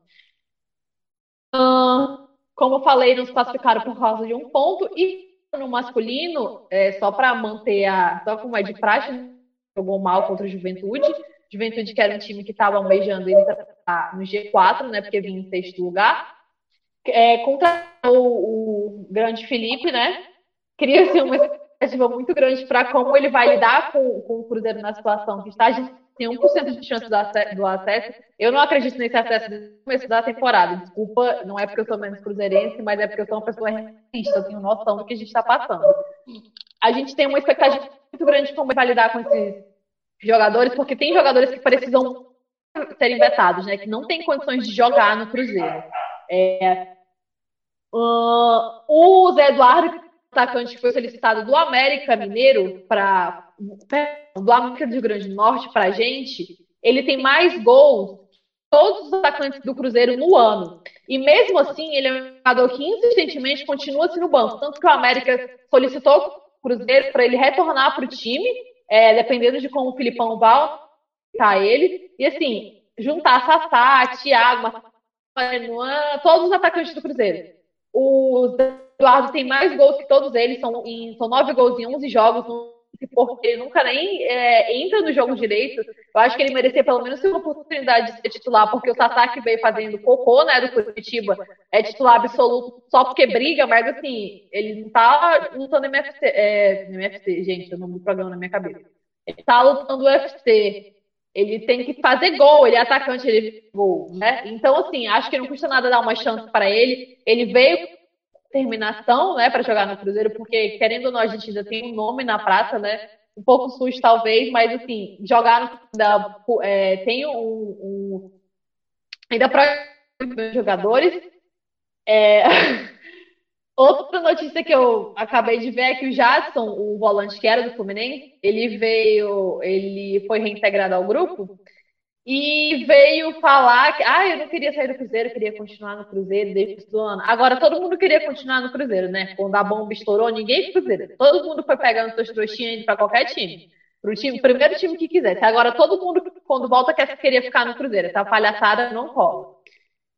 Como eu falei, nos classificaram por causa de um ponto e no masculino, é, só para manter a. Só como é de praxe, jogou mal contra o Juventude. Juventude, que era um time que estava almejando ele no G4, né? Porque vinha em sexto lugar. É, o, o grande Felipe, né? Cria-se uma expectativa muito grande para como ele vai lidar com, com o Cruzeiro na situação que está. Tem 1% de chance do acesso, do acesso. Eu não acredito nesse acesso desde o começo da temporada. Desculpa, não é porque eu sou menos cruzeirense, mas é porque eu sou uma pessoa realista. Eu tenho noção do que a gente está passando. A gente tem uma expectativa muito grande de como vai lidar com esses jogadores, porque tem jogadores que precisam serem vetados, né? Que não tem condições de jogar no Cruzeiro. É, uh, o Zé Eduardo, atacante que foi solicitado do América Mineiro para do América do Rio Grande do Norte para a gente, ele tem mais gols que todos os atacantes do Cruzeiro no ano. E mesmo assim, ele é um jogador que insistentemente continua assim no banco. Tanto que o América solicitou o Cruzeiro para ele retornar para o time é, dependendo de como o Filipão vai tá ele. E assim, juntar Sassá, Thiago, Manuan, todos os atacantes do Cruzeiro. O Eduardo tem mais gols que todos eles, são, em, são nove gols em 11 jogos, porque nunca nem é, entra no jogo direito. Eu acho que ele merecia pelo menos uma oportunidade de ser titular, porque o Sassá que veio fazendo cocô, né, do Curitiba, é titular absoluto só porque briga, mas assim, ele não tá lutando MFC, é, MFC, gente, eu não me programa na minha cabeça. Ele tá lutando UFC. Ele tem que fazer gol, ele é atacante, ele gol, né? Então, assim, acho que não custa nada dar uma chance para ele. Ele veio terminação, né, para jogar no Cruzeiro, porque querendo ou não, a gente ainda tem um nome na praça, né? Um pouco sujo, talvez, mas assim, jogar no, é, tem um, um ainda para jogadores. É... Outra notícia que eu acabei de ver é que o Jadson, o volante que era do Fluminense, ele veio, ele foi reintegrado ao grupo e veio falar que, ah, eu não queria sair do Cruzeiro, queria continuar no Cruzeiro desde o ano. Agora todo mundo queria continuar no Cruzeiro, né? Quando a bomba estourou, ninguém foi Cruzeiro. Todo mundo foi pegando seus trouxinhas indo para qualquer time. Pro time, primeiro time que quisesse. Agora todo mundo, quando volta, quer, queria ficar no Cruzeiro. Essa palhaçada não rola.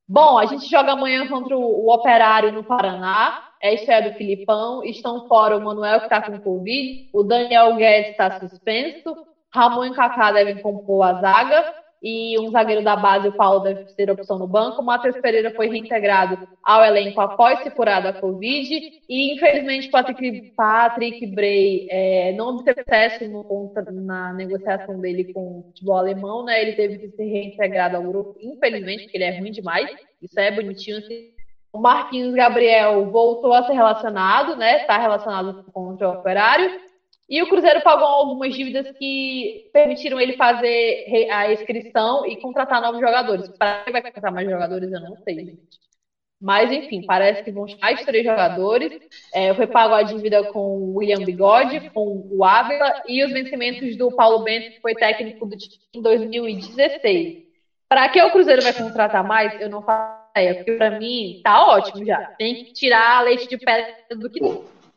Bom, a gente joga amanhã contra o, o Operário no Paraná. É estreia do Filipão. Estão fora o Manuel, que está com Covid. O Daniel Guedes está suspenso. Ramon e Kaká devem compor a zaga e um zagueiro da base, o Paulo, deve ser opção no banco. O Matheus Pereira foi reintegrado ao elenco após se curar da Covid. E, infelizmente, Patrick, Patrick Bray é, não obteve sucesso na negociação dele com o futebol alemão. Né? Ele teve que ser reintegrado ao grupo, infelizmente, porque ele é ruim demais. Isso é bonitinho. Assim. O Marquinhos Gabriel voltou a ser relacionado, né? Está relacionado com o operário. E o Cruzeiro pagou algumas dívidas que permitiram ele fazer a inscrição e contratar novos jogadores. Para que vai contratar mais jogadores, eu não sei, gente. Mas, enfim, parece que vão mais três jogadores. É, foi pago a dívida com o William Bigode, com o Ávila e os vencimentos do Paulo Bento, que foi técnico do time em 2016. Para que o Cruzeiro vai contratar mais, eu não faço plateia, porque pra mim tá ótimo já. Tem que tirar a leite de pedra do que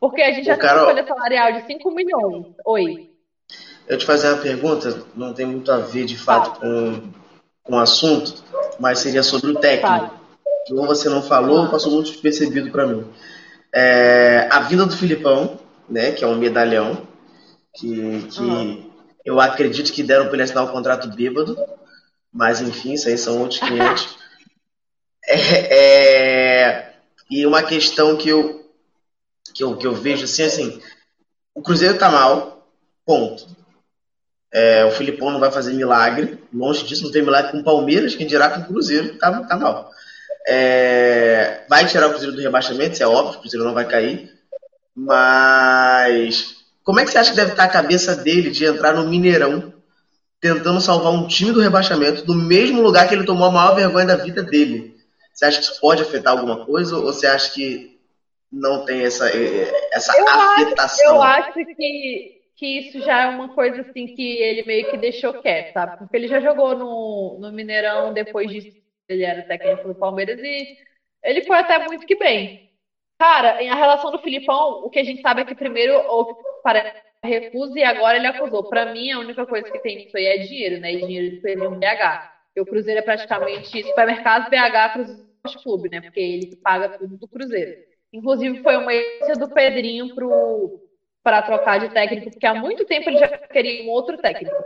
Porque a gente já tem uma folha salarial de 5 milhões. Oi. Eu te fazer uma pergunta, não tem muito a ver de fato com, com o assunto, mas seria sobre o técnico. Como você não falou, passou muito despercebido para mim. É, a vinda do Filipão, né, que é um medalhão, que, que uhum. eu acredito que deram para ele assinar o um contrato bêbado, mas enfim, isso aí são outros clientes. é, é, e uma questão que eu, que eu, que eu vejo assim, assim, o Cruzeiro tá mal, ponto. É, o Filipão não vai fazer milagre, longe disso, não tem milagre com o Palmeiras, quem dirá com o Cruzeiro, tá, tá mal. É, vai tirar o Cruzeiro do rebaixamento, isso é óbvio, o Cruzeiro não vai cair, mas como é que você acha que deve estar a cabeça dele de entrar no Mineirão tentando salvar um time do rebaixamento do mesmo lugar que ele tomou a maior vergonha da vida dele? Você acha que isso pode afetar alguma coisa ou você acha que não tem essa, essa eu afetação? Acho, eu acho que, que isso já é uma coisa assim que ele meio que deixou quieto, sabe? Porque ele já jogou no, no Mineirão depois disso, ele era técnico do Palmeiras e ele foi até muito que bem. Cara, em a relação do Filipão, o que a gente sabe é que primeiro houve recusa e agora ele acusou. Para mim, a única coisa que tem isso aí é dinheiro, né? E dinheiro de um BH. Porque o Cruzeiro é praticamente supermercado BH Cruzeiro Clube, né? Porque ele que paga tudo do Cruzeiro. Inclusive, foi uma ideia do Pedrinho para trocar de técnico, porque há muito tempo ele já queria um outro técnico.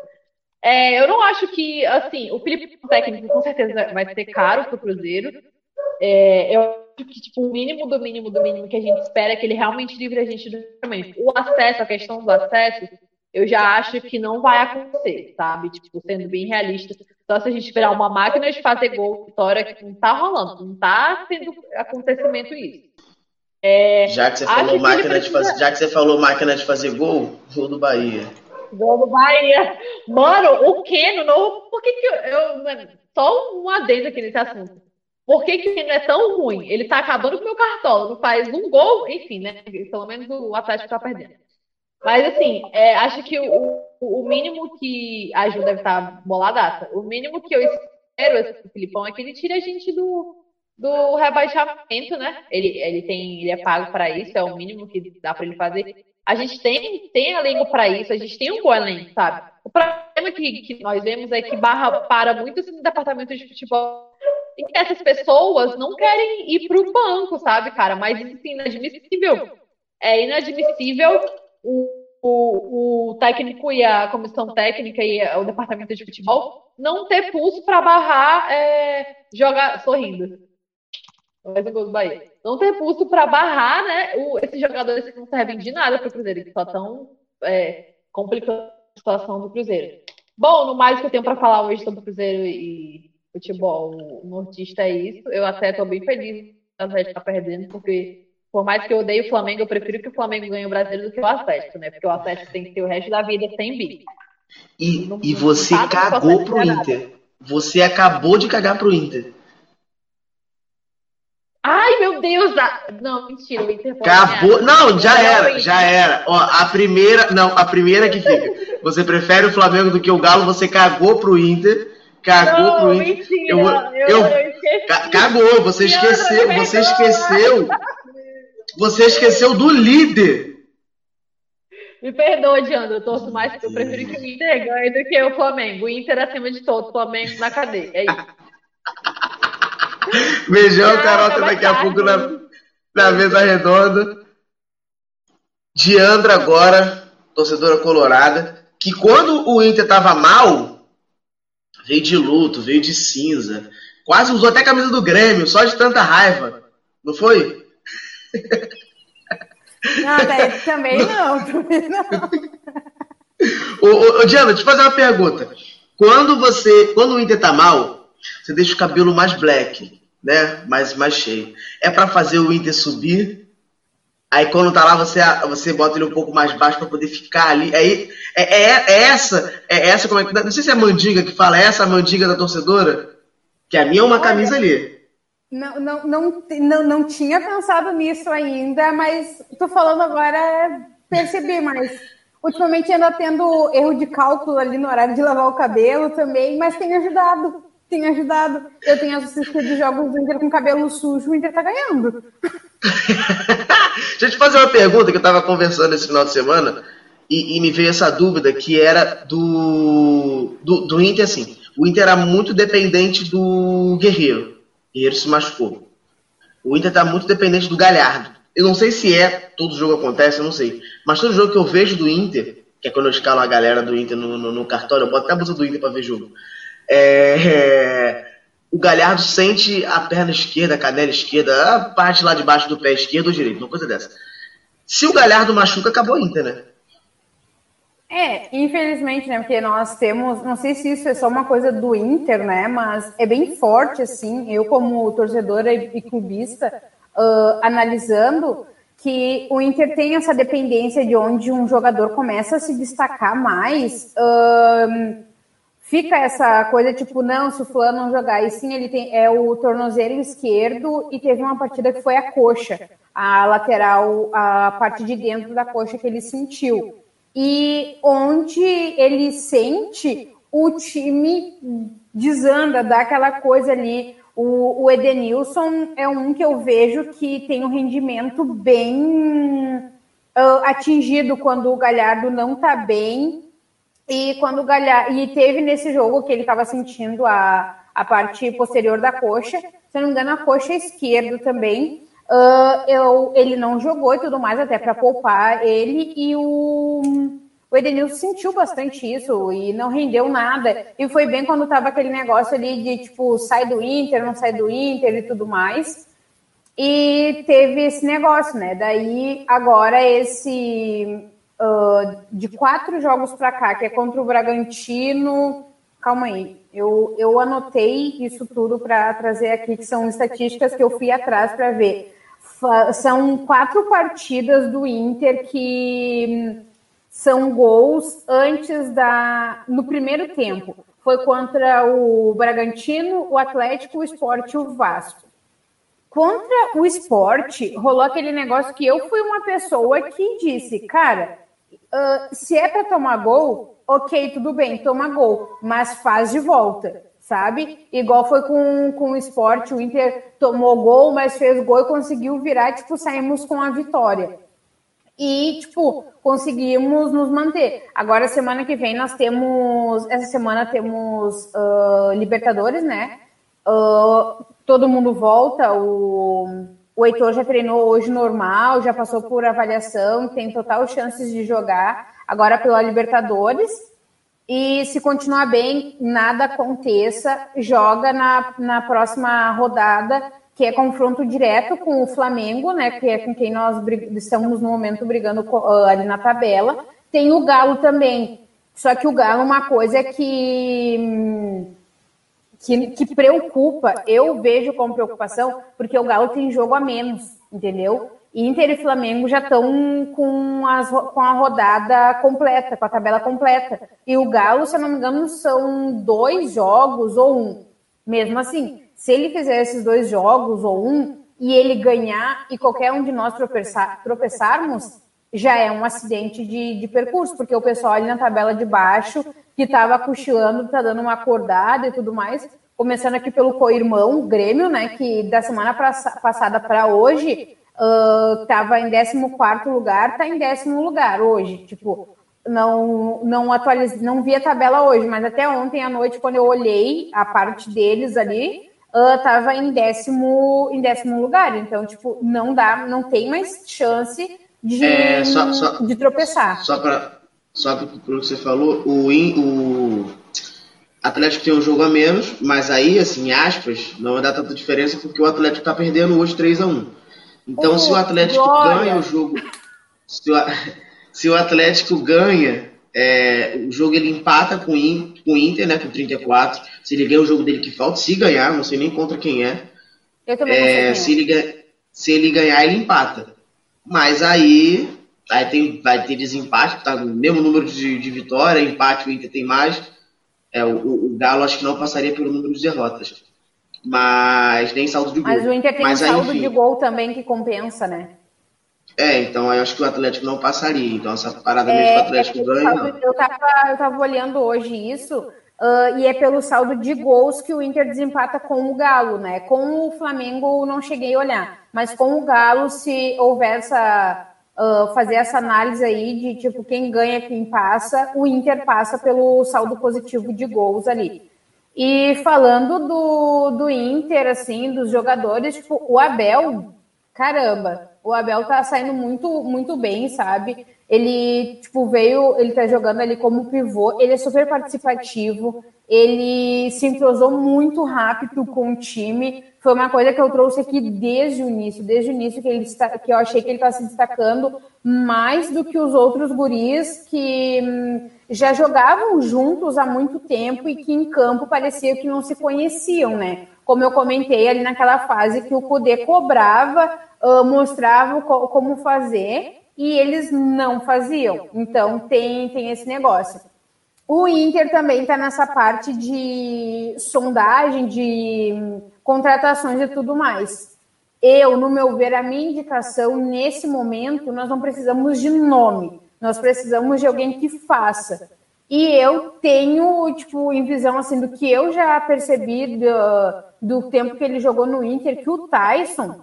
É, eu não acho que, assim, o Felipe técnico com certeza vai ser caro para o Cruzeiro. É, eu acho que, tipo, o mínimo do mínimo do mínimo que a gente espera é que ele realmente livre a gente do julgamento. O acesso, a questão do acesso, eu já acho que não vai acontecer, sabe? Tipo, sendo bem realista. Só se a gente esperar uma máquina de fazer gol, vitória, que não tá rolando, não tá tendo acontecimento isso. É, já que você falou máquina precisa... de fazer, já que você falou máquina de fazer gol, gol do Bahia. Gol do Bahia. Mano, o Keno, não, por que, que eu, eu, Só um adendo aqui nesse assunto. Por que, que ele não é tão ruim? Ele tá acabando com o meu cartola, não faz um gol, enfim, né? Pelo menos o Atlético tá perdendo. Mas assim, é, acho que o, o mínimo que a Ju deve estar boladaça. O mínimo que eu espero do Filipão é que ele tire a gente do, do rebaixamento, né? Ele, ele tem, ele é pago para isso, é o mínimo que dá para ele fazer. A gente tem, tem elenco para isso, a gente tem um bom elenco, sabe? O problema que, que nós vemos é que barra para muito assim, no departamento de futebol e essas pessoas não querem ir para o banco, sabe, cara? Mas isso é inadmissível. É inadmissível o, o, o técnico e a comissão técnica e o departamento de futebol não ter pulso para barrar é, jogar sorrindo. Mais um gol do Bahia. Não ter pulso para barrar, né? O, esses jogadores que não servem de nada para o Cruzeiro, que só estão é, complicando a situação do Cruzeiro. Bom, no mais que eu tenho para falar hoje sobre o Cruzeiro e futebol nortista é isso. Eu até estou bem feliz o Atlético estar tá perdendo, porque por mais que eu odeie o Flamengo, eu prefiro que o Flamengo ganhe o brasileiro do que o Atlético, né? Porque o Atlético tem que ter o resto da vida sem bi. E, não, e você não cagou pro Inter. Você acabou de cagar pro Inter. Ai, meu Deus! A... Não, mentira, o Inter Acabou. Não, já era, já era. Ó, a primeira. Não, a primeira que fica. Você prefere o Flamengo do que o Galo, você cagou pro Inter. Cagou não, pro Inter. Mentira, eu, eu, eu, cagou, você esqueceu, você esqueceu. Você esqueceu do líder. Me perdoa, Diandro, eu torço mais, eu prefiro que o Inter ganhe do que o Flamengo. O Inter acima de todos, o Flamengo na cadeia. É isso. Beijão, Carol, tá daqui a pouco na, na mesa redonda. Diandra agora, torcedora colorada, que quando o Inter tava mal, veio de luto, veio de cinza. Quase usou até a camisa do Grêmio, só de tanta raiva. Não foi? Não, também não, também não. ô, ô, ô, Diana, deixa eu fazer uma pergunta. Quando você, quando o Inter tá mal, você deixa o cabelo mais black, né? Mais, mais cheio. É para fazer o Inter subir. Aí quando tá lá, você, você bota ele um pouco mais baixo para poder ficar ali. Aí é, é, é, essa, é essa como é que. Não sei se é a mandiga que fala, é essa a mandiga da torcedora? Que a minha é uma camisa ali. Não, não, não, não, não tinha pensado nisso ainda, mas tô falando agora, percebi, mas ultimamente anda tendo erro de cálculo ali no horário de lavar o cabelo também, mas tem ajudado. Tem ajudado. Eu tenho assistido jogos do Inter com cabelo sujo, o Inter tá ganhando. Deixa eu te fazer uma pergunta que eu tava conversando esse final de semana e, e me veio essa dúvida que era do, do, do Inter, assim. O Inter era muito dependente do Guerreiro. O Guerreiro se machucou. O Inter tá muito dependente do Galhardo. Eu não sei se é, todo jogo acontece, eu não sei. Mas todo jogo que eu vejo do Inter, que é quando eu escalo a galera do Inter no, no, no cartório, eu boto até a blusa do Inter pra ver jogo. É, é, o Galhardo sente a perna esquerda, a canela esquerda, a parte lá de baixo do pé esquerdo ou direito, uma coisa dessa. Se o Galhardo machuca, acabou o Inter, né? É, infelizmente, né? Porque nós temos, não sei se isso é só uma coisa do Inter, né? Mas é bem forte, assim. Eu, como torcedora e clubista, uh, analisando que o Inter tem essa dependência de onde um jogador começa a se destacar mais. Uh, fica essa coisa tipo, não, se o fulano não jogar. E sim, ele tem é o tornozelo esquerdo e teve uma partida que foi a coxa, a lateral, a parte de dentro da coxa que ele sentiu. E onde ele sente, o time desanda, dá aquela coisa ali. O, o Edenilson é um que eu vejo que tem um rendimento bem uh, atingido quando o Galhardo não tá bem e quando o Galhardo. E teve nesse jogo que ele estava sentindo a, a parte posterior da coxa, se não me engano, a coxa esquerda também. Uh, eu, ele não jogou e tudo mais, até para poupar ele, e o, o Edenilson sentiu bastante isso e não rendeu nada. E foi bem quando tava aquele negócio ali de tipo, sai do Inter, não sai do Inter e tudo mais. E teve esse negócio, né? Daí agora esse uh, de quatro jogos para cá, que é contra o Bragantino. Calma aí, eu, eu anotei isso tudo para trazer aqui, que são estatísticas que eu fui atrás para ver. São quatro partidas do Inter que são gols antes da. no primeiro tempo. Foi contra o Bragantino, o Atlético, o Esporte e o Vasco. Contra o esporte, rolou aquele negócio que eu fui uma pessoa que disse, cara, uh, se é para tomar gol, ok, tudo bem, toma gol, mas faz de volta, sabe? Igual foi com, com o esporte, o Inter tomou gol, mas fez gol e conseguiu virar, tipo, saímos com a vitória. E, tipo, conseguimos nos manter. Agora, semana que vem, nós temos. Essa semana temos uh, Libertadores, né? Uh, todo mundo volta. O o Heitor já treinou hoje normal, já passou por avaliação, tem total chances de jogar agora pela Libertadores. E se continuar bem, nada aconteça, joga na, na próxima rodada, que é confronto direto com o Flamengo, né? Que é com quem nós estamos no momento brigando uh, ali na tabela. Tem o Galo também. Só que o Galo, uma coisa é que. Que, que preocupa, eu vejo como preocupação, porque o Galo tem jogo a menos, entendeu? Inter e Flamengo já estão com, com a rodada completa, com a tabela completa. E o Galo, se eu não me engano, são dois jogos ou um. Mesmo assim, se ele fizer esses dois jogos ou um, e ele ganhar, e qualquer um de nós tropeçar, tropeçarmos, já é um acidente de, de percurso, porque o pessoal ali na tabela de baixo que estava cochilando, tá dando uma acordada e tudo mais. Começando aqui pelo co-irmão, Grêmio, né? Que da semana passada para hoje estava uh, em 14 lugar, tá em décimo lugar hoje. Tipo, não, não atualizei, não vi a tabela hoje, mas até ontem à noite, quando eu olhei a parte deles ali, estava uh, em décimo, em décimo lugar. Então, tipo, não dá, não tem mais chance de, é, só, só, de tropeçar. Só para só que pelo que você falou, o, o Atlético tem um jogo a menos, mas aí, assim, aspas, não vai dar tanta diferença porque o Atlético está perdendo hoje 3 a 1 Então, oh, se o Atlético glória. ganha o jogo. Se o, se o Atlético ganha, é, o jogo ele empata com, com o Inter, né? Com 34. Se ele ganha o jogo dele que falta, se ganhar, não sei nem contra quem é. Eu também é, se, ele, se ele ganhar, ele empata. Mas aí Aí tem, vai ter desempate, tá no mesmo número de, de vitória, empate o Inter tem mais. É, o, o, Galo acho que não passaria pelo número de derrotas. Mas nem saldo de gol. Mas o Inter tem Mas, um saldo enfim, de gol também que compensa, né? É, então eu acho que o Atlético não passaria. Então essa parada é, mesmo que o Atlético é, ganha. Eu tava, eu tava olhando hoje isso. Uh, e é pelo saldo de gols que o Inter desempata com o Galo, né? Com o Flamengo não cheguei a olhar, mas com o Galo, se houver essa uh, fazer essa análise aí de tipo quem ganha, quem passa, o Inter passa pelo saldo positivo de gols ali. E falando do, do Inter, assim, dos jogadores, tipo, o Abel, caramba, o Abel tá saindo muito, muito bem, sabe? Ele, tipo, veio, ele tá jogando ali como pivô, ele é super participativo, ele se entrosou muito rápido com o time. Foi uma coisa que eu trouxe aqui desde o início, desde o início que, ele está, que eu achei que ele está se destacando mais do que os outros guris que hum, já jogavam juntos há muito tempo e que em campo parecia que não se conheciam, né? Como eu comentei ali naquela fase que o Cudê cobrava, uh, mostrava co como fazer e eles não faziam. Então tem, tem esse negócio. O Inter também está nessa parte de sondagem, de contratações e tudo mais. Eu, no meu ver, a minha indicação nesse momento, nós não precisamos de nome, nós precisamos de alguém que faça. E eu tenho, tipo, em visão assim do que eu já percebi do, do tempo que ele jogou no Inter, que o Tyson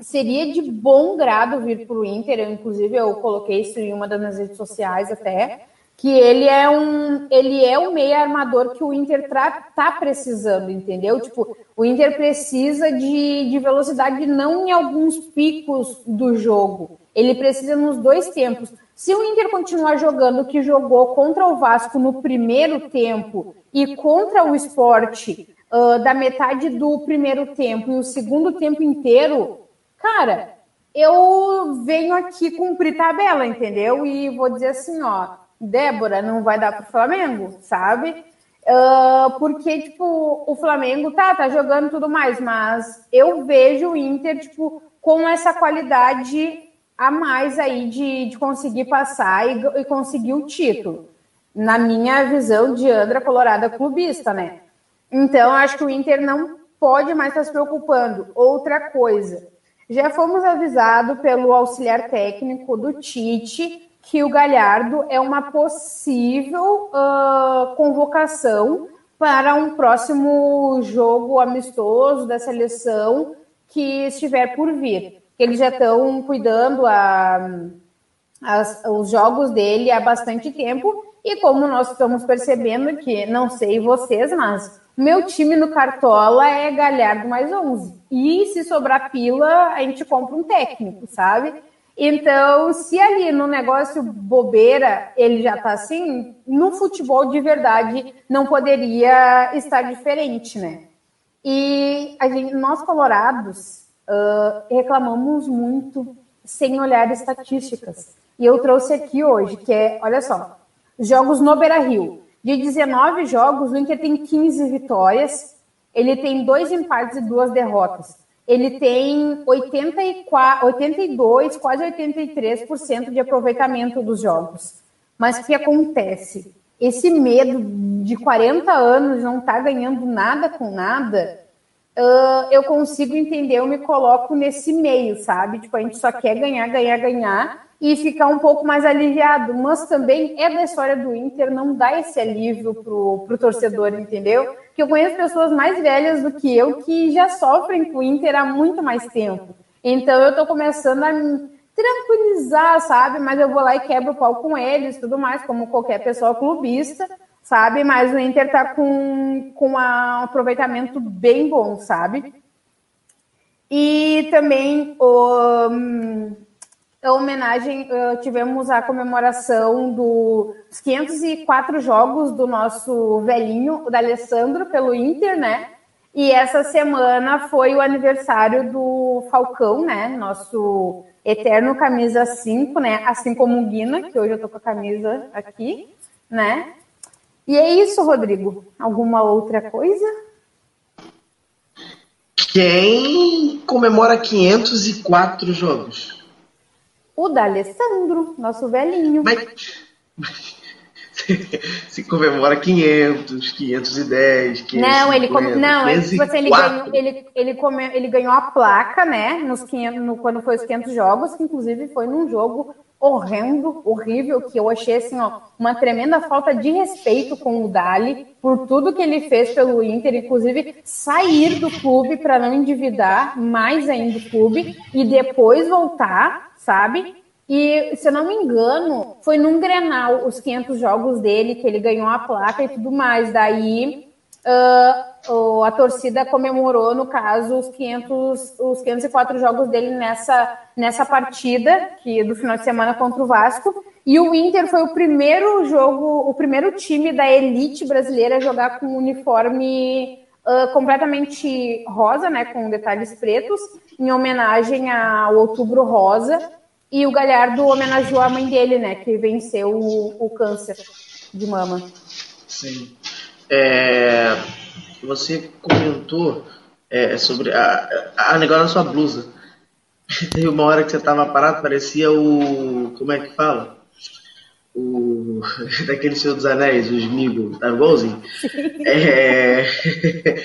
seria de bom grado vir para o Inter. Eu, inclusive, eu coloquei isso em uma das minhas redes sociais até, que ele é um ele é o meio armador que o Inter tá precisando, entendeu? Tipo, o Inter precisa de, de velocidade não em alguns picos do jogo. Ele precisa nos dois tempos. Se o Inter continuar jogando o que jogou contra o Vasco no primeiro tempo e contra o esporte uh, da metade do primeiro tempo e o segundo tempo inteiro, Cara, eu venho aqui cumprir tabela, entendeu? E vou dizer assim, ó, Débora, não vai dar pro Flamengo, sabe? Uh, porque, tipo, o Flamengo tá, tá jogando tudo mais, mas eu vejo o Inter, tipo, com essa qualidade a mais aí de, de conseguir passar e, e conseguir o título. Na minha visão de Andra Colorada clubista, né? Então, acho que o Inter não pode mais estar se preocupando. Outra coisa, já fomos avisados pelo auxiliar técnico do Tite que o Galhardo é uma possível uh, convocação para um próximo jogo amistoso da seleção que estiver por vir. Eles já estão cuidando a, os jogos dele há bastante tempo e como nós estamos percebendo que, não sei vocês, mas meu time no Cartola é Galhardo mais 11. E se sobrar pila, a gente compra um técnico, sabe? Então, se ali no negócio bobeira ele já tá assim, no futebol de verdade não poderia estar diferente, né? E gente, nós colorados uh, reclamamos muito sem olhar estatísticas. E eu trouxe aqui hoje, que é, olha só, jogos no Beira Rio. De 19 jogos, o Inter tem 15 vitórias, ele tem dois empates e duas derrotas. Ele tem 84, 82, quase 83% de aproveitamento dos jogos. Mas o que acontece? Esse medo de 40 anos não estar tá ganhando nada com nada, uh, eu consigo entender, eu me coloco nesse meio, sabe? Tipo, a gente só quer ganhar, ganhar, ganhar, e ficar um pouco mais aliviado. Mas também é da história do Inter não dar esse alívio pro, pro torcedor, entendeu? Que eu conheço pessoas mais velhas do que eu que já sofrem com o Inter há muito mais tempo. Então eu tô começando a me tranquilizar, sabe? Mas eu vou lá e quebro o pau com eles, tudo mais, como qualquer pessoa clubista, sabe? Mas o Inter tá com, com um aproveitamento bem bom, sabe? E também o a homenagem, uh, tivemos a comemoração dos 504 jogos do nosso velhinho, o Alessandro, pelo Inter, né? E essa semana foi o aniversário do Falcão, né? Nosso eterno camisa 5, né? Assim como o Guina, que hoje eu tô com a camisa aqui, né? E é isso, Rodrigo. Alguma outra coisa? Quem comemora 504 jogos? O da Alessandro, nosso velhinho. Mas, se comemora 500, 510, 550, Não, ele come, não, ele, tipo assim, ele ganhou, ele, ele, come, ele ganhou a placa, né, nos 500, no, quando foi os 500 jogos, que inclusive foi num jogo horrendo, horrível, que eu achei assim, ó, uma tremenda falta de respeito com o Dali por tudo que ele fez pelo Inter, inclusive sair do clube para não endividar mais ainda o clube e depois voltar, sabe? E, se eu não me engano, foi num Grenal, os 500 jogos dele, que ele ganhou a placa e tudo mais. Daí, uh, a torcida comemorou, no caso, os 500, os 504 jogos dele nessa, nessa partida que do final de semana contra o Vasco. E o Inter foi o primeiro jogo, o primeiro time da elite brasileira a jogar com uniforme uh, completamente rosa, né, com detalhes pretos, em homenagem ao Outubro Rosa. E o Galhardo homenageou a mãe dele, né, que venceu o, o câncer de mama. Sim. É, você comentou é, sobre a, a negócio da sua blusa. Teve uma hora que você estava parado, parecia o. Como é que fala? O. Daquele Senhor dos Anéis, o Smigo, tá igualzinho? É,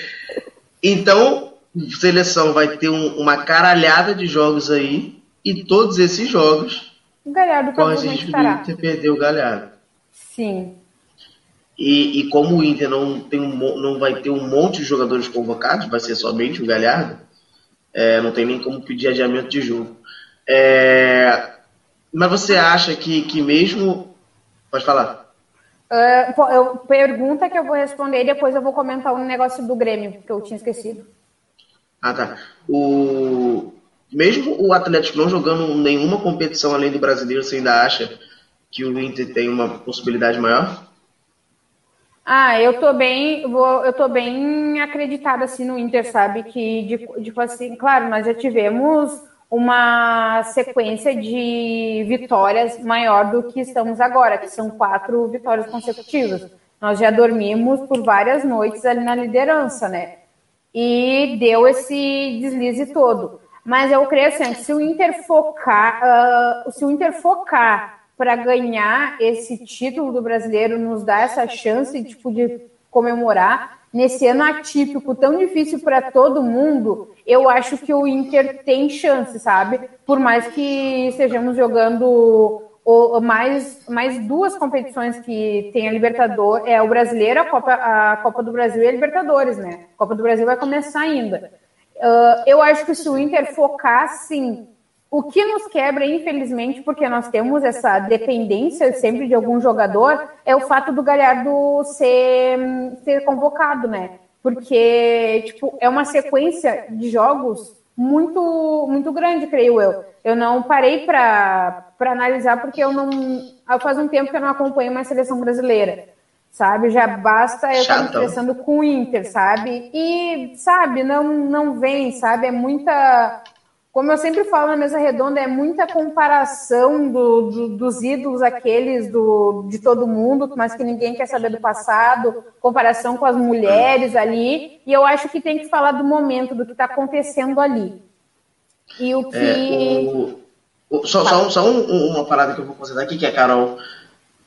então, seleção vai ter um, uma caralhada de jogos aí, e todos esses jogos. O Galhardo corre esse risco do Inter perder o Galhardo. Sim. E, e como o Inter não, tem um, não vai ter um monte de jogadores convocados, vai ser somente o Galhardo, é, não tem nem como pedir adiamento de jogo. É, mas você acha que, que mesmo. Pode falar. Uh, eu, pergunta que eu vou responder e depois eu vou comentar um negócio do Grêmio, que eu tinha esquecido. Ah, tá. O, mesmo o Atlético não jogando nenhuma competição além do brasileiro, você ainda acha que o Inter tem uma possibilidade maior? Ah, eu tô bem, vou, eu tô bem acreditada assim no Inter, sabe? Que tipo assim, claro, nós já tivemos uma sequência de vitórias maior do que estamos agora, que são quatro vitórias consecutivas. Nós já dormimos por várias noites ali na liderança, né? E deu esse deslize todo. Mas eu creio assim, se o Inter focar, uh, se o Inter focar para ganhar esse título do brasileiro, nos dá essa chance tipo, de comemorar. Nesse ano atípico, tão difícil para todo mundo, eu acho que o Inter tem chance, sabe? Por mais que estejamos jogando mais, mais duas competições que tem a Libertadores, é o Brasileiro, a Copa, a Copa do Brasil e a Libertadores, né? A Copa do Brasil vai começar ainda. Uh, eu acho que se o Inter focar, sim, o que nos quebra, infelizmente, porque nós temos essa dependência sempre de algum jogador, é o fato do Galhardo ser, ser convocado, né? Porque, tipo, é uma sequência de jogos muito muito grande, creio eu. Eu não parei para analisar porque eu não faz um tempo que eu não acompanho mais seleção brasileira, sabe? Já basta eu estar me estressando com o Inter, sabe? E sabe, não não vem, sabe? É muita como eu sempre falo na mesa redonda, é muita comparação do, do, dos ídolos aqueles do, de todo mundo, mas que ninguém quer saber do passado, comparação com as mulheres ali, e eu acho que tem que falar do momento, do que está acontecendo ali. E o que. É, o, o, só, só, só um, uma parada que eu vou considerar aqui, que a Carol,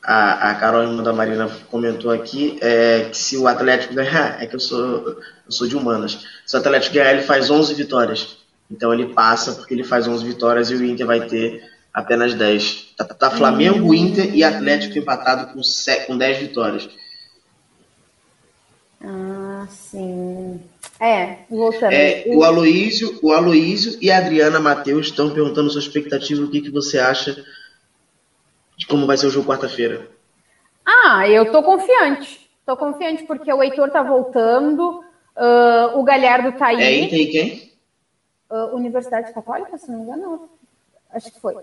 a, a Carol irmã da Marina comentou aqui, é que se o Atlético ganhar, é que eu sou, eu sou de humanas, se o Atlético ganhar, ele faz 11 vitórias. Então ele passa porque ele faz 11 vitórias e o Inter vai ter apenas 10. Tá, tá Flamengo, Inter e Atlético empatado com, 7, com 10 vitórias. Ah, sim. É, voltando. É, o, Aloísio, o Aloísio e a Adriana Matheus estão perguntando sua expectativa, o que, que você acha de como vai ser o jogo quarta-feira. Ah, eu tô confiante. Tô confiante porque o Heitor tá voltando, uh, o Galhardo tá aí. É Inter e quem? Uh, Universidade Católica, se não me engano. Acho que foi.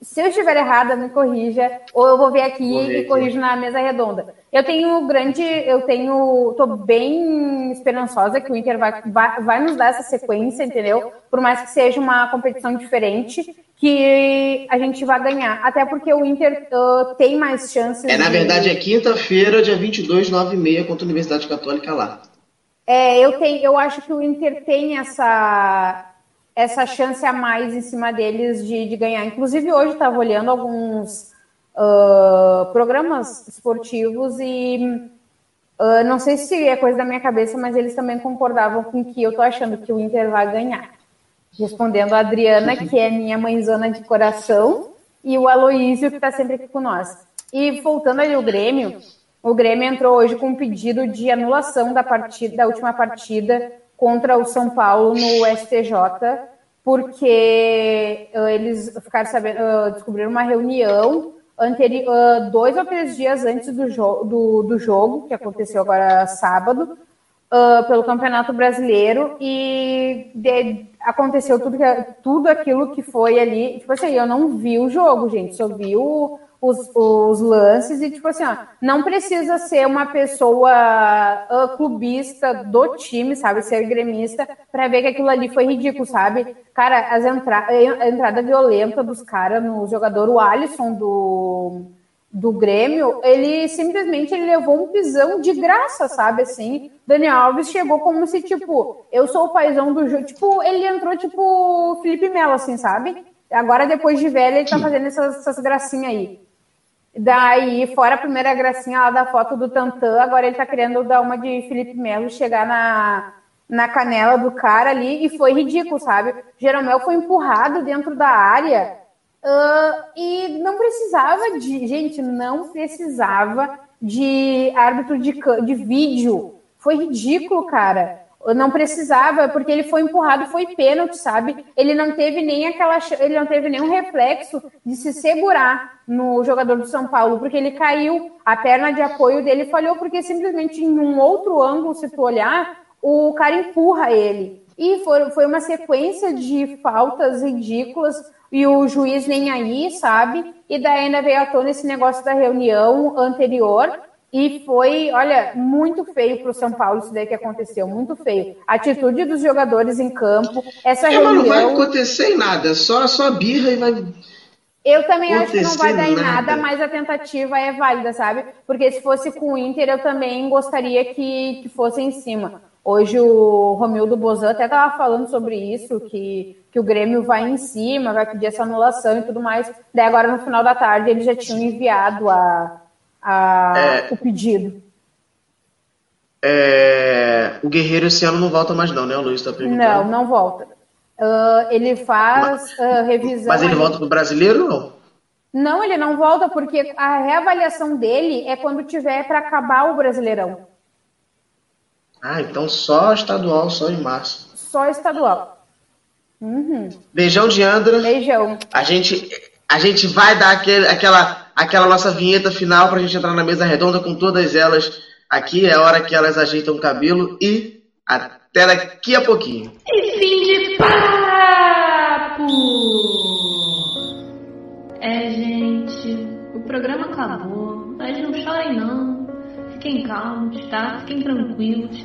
Se eu estiver errada, me corrija, ou eu vou ver aqui vou ver e corrijo na mesa redonda. Eu tenho grande, eu tenho, tô bem esperançosa que o Inter vai, vai, vai nos dar essa sequência, entendeu? Por mais que seja uma competição diferente, que a gente vai ganhar. Até porque o Inter uh, tem mais chances. É, na verdade, é quinta-feira, dia 22, 9 e meia, contra a Universidade Católica lá. É, eu, tenho, eu acho que o Inter tem essa, essa chance a mais em cima deles de, de ganhar. Inclusive, hoje estava olhando alguns uh, programas esportivos e uh, não sei se é coisa da minha cabeça, mas eles também concordavam com que eu tô achando que o Inter vai ganhar. Respondendo a Adriana, que é minha mãezona de coração, e o Aloísio, que está sempre aqui com nós. E voltando ali o Grêmio, o Grêmio entrou hoje com um pedido de anulação da partida, da última partida contra o São Paulo no STJ, porque uh, eles ficaram sabendo, uh, descobriram uma reunião anterior, uh, dois ou três dias antes do, jo do, do jogo, que aconteceu agora sábado, pelo Campeonato Brasileiro e de, aconteceu tudo, tudo aquilo que foi ali. Tipo assim, eu não vi o jogo, gente, só vi o, os, os lances e, tipo assim, ó, não precisa ser uma pessoa uh, clubista do time, sabe, ser gremista, para ver que aquilo ali foi ridículo, sabe? Cara, as entra a entrada violenta dos caras no jogador, o Alisson do do Grêmio, ele simplesmente ele levou um pisão de graça, sabe assim? Daniel Alves chegou como se tipo, eu sou o paizão do jogo, tipo, ele entrou tipo Felipe Melo assim, sabe? Agora depois de velho ele tá fazendo essas, essas gracinhas aí. Daí, fora a primeira gracinha lá da foto do Tantan, agora ele tá querendo dar uma de Felipe Melo, chegar na, na canela do cara ali, e foi ridículo, sabe? Jeromel foi empurrado dentro da área, Uh, e não precisava de. Gente, não precisava de árbitro de, de vídeo. Foi ridículo, cara. Não precisava, porque ele foi empurrado, foi pênalti, sabe? Ele não teve nem aquela. Ele não teve nenhum reflexo de se segurar no jogador do São Paulo, porque ele caiu, a perna de apoio dele falhou, porque simplesmente em um outro ângulo, se tu olhar, o cara empurra ele. E foi, foi uma sequência de faltas ridículas e o juiz nem aí, sabe? E daí ainda veio à tona esse negócio da reunião anterior. E foi, olha, muito feio para o São Paulo isso daí que aconteceu, muito feio. A atitude dos jogadores em campo, essa é, reunião... Mas não vai acontecer nada, só, só birra e vai... Eu também acho que não vai dar em nada, mas a tentativa é válida, sabe? Porque se fosse com o Inter, eu também gostaria que, que fosse em cima. Hoje o Romildo Bozan até estava falando sobre isso, que, que o Grêmio vai em cima, vai pedir essa anulação e tudo mais. Daí agora no final da tarde eles já tinham enviado a, a é, o pedido. É, o Guerreiro esse ano não volta mais não, né? O Luiz está perguntando. Não, não volta. Uh, ele faz mas, uh, revisão... Mas ele volta para o Brasileiro ou não? Não, ele não volta porque a reavaliação dele é quando tiver para acabar o Brasileirão. Ah, então só estadual, só em março. Só estadual. Uhum. Beijão de Andra. Beijão. A gente, a gente vai dar aquele, aquela, aquela nossa vinheta final para a gente entrar na mesa redonda com todas elas aqui. É hora que elas ajeitam o cabelo e até daqui a pouquinho. E fim de papo! É, gente, o programa acabou, mas não chorem não. Fiquem calmos, tá? Fiquem tranquilos.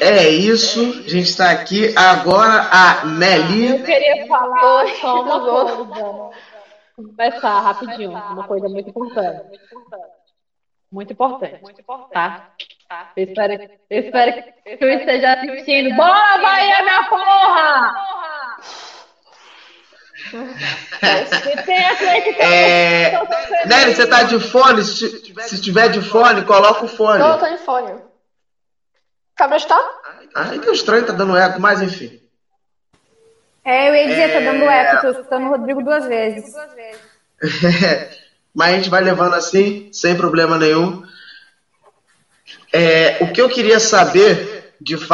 é isso, a gente está aqui agora a Nelly. Eu queria falar só uma coisa. Vou começar rapidinho, uma coisa muito importante. Muito importante, tá? Eu espero, eu espero que eu esteja assistindo. Bora, Bahia, minha porra! Atlético. É... Nelly, você tá de fone? Se, se tiver de fone, coloca o fone. Não, eu tô de fone. Cabra está? Ah, que estranho, tá dando eco, mas enfim. É, eu ia dizer, é... tá dando eco, tô escutando o Rodrigo duas vezes. mas a gente vai levando assim, sem problema nenhum. É, o que eu queria saber, de fato,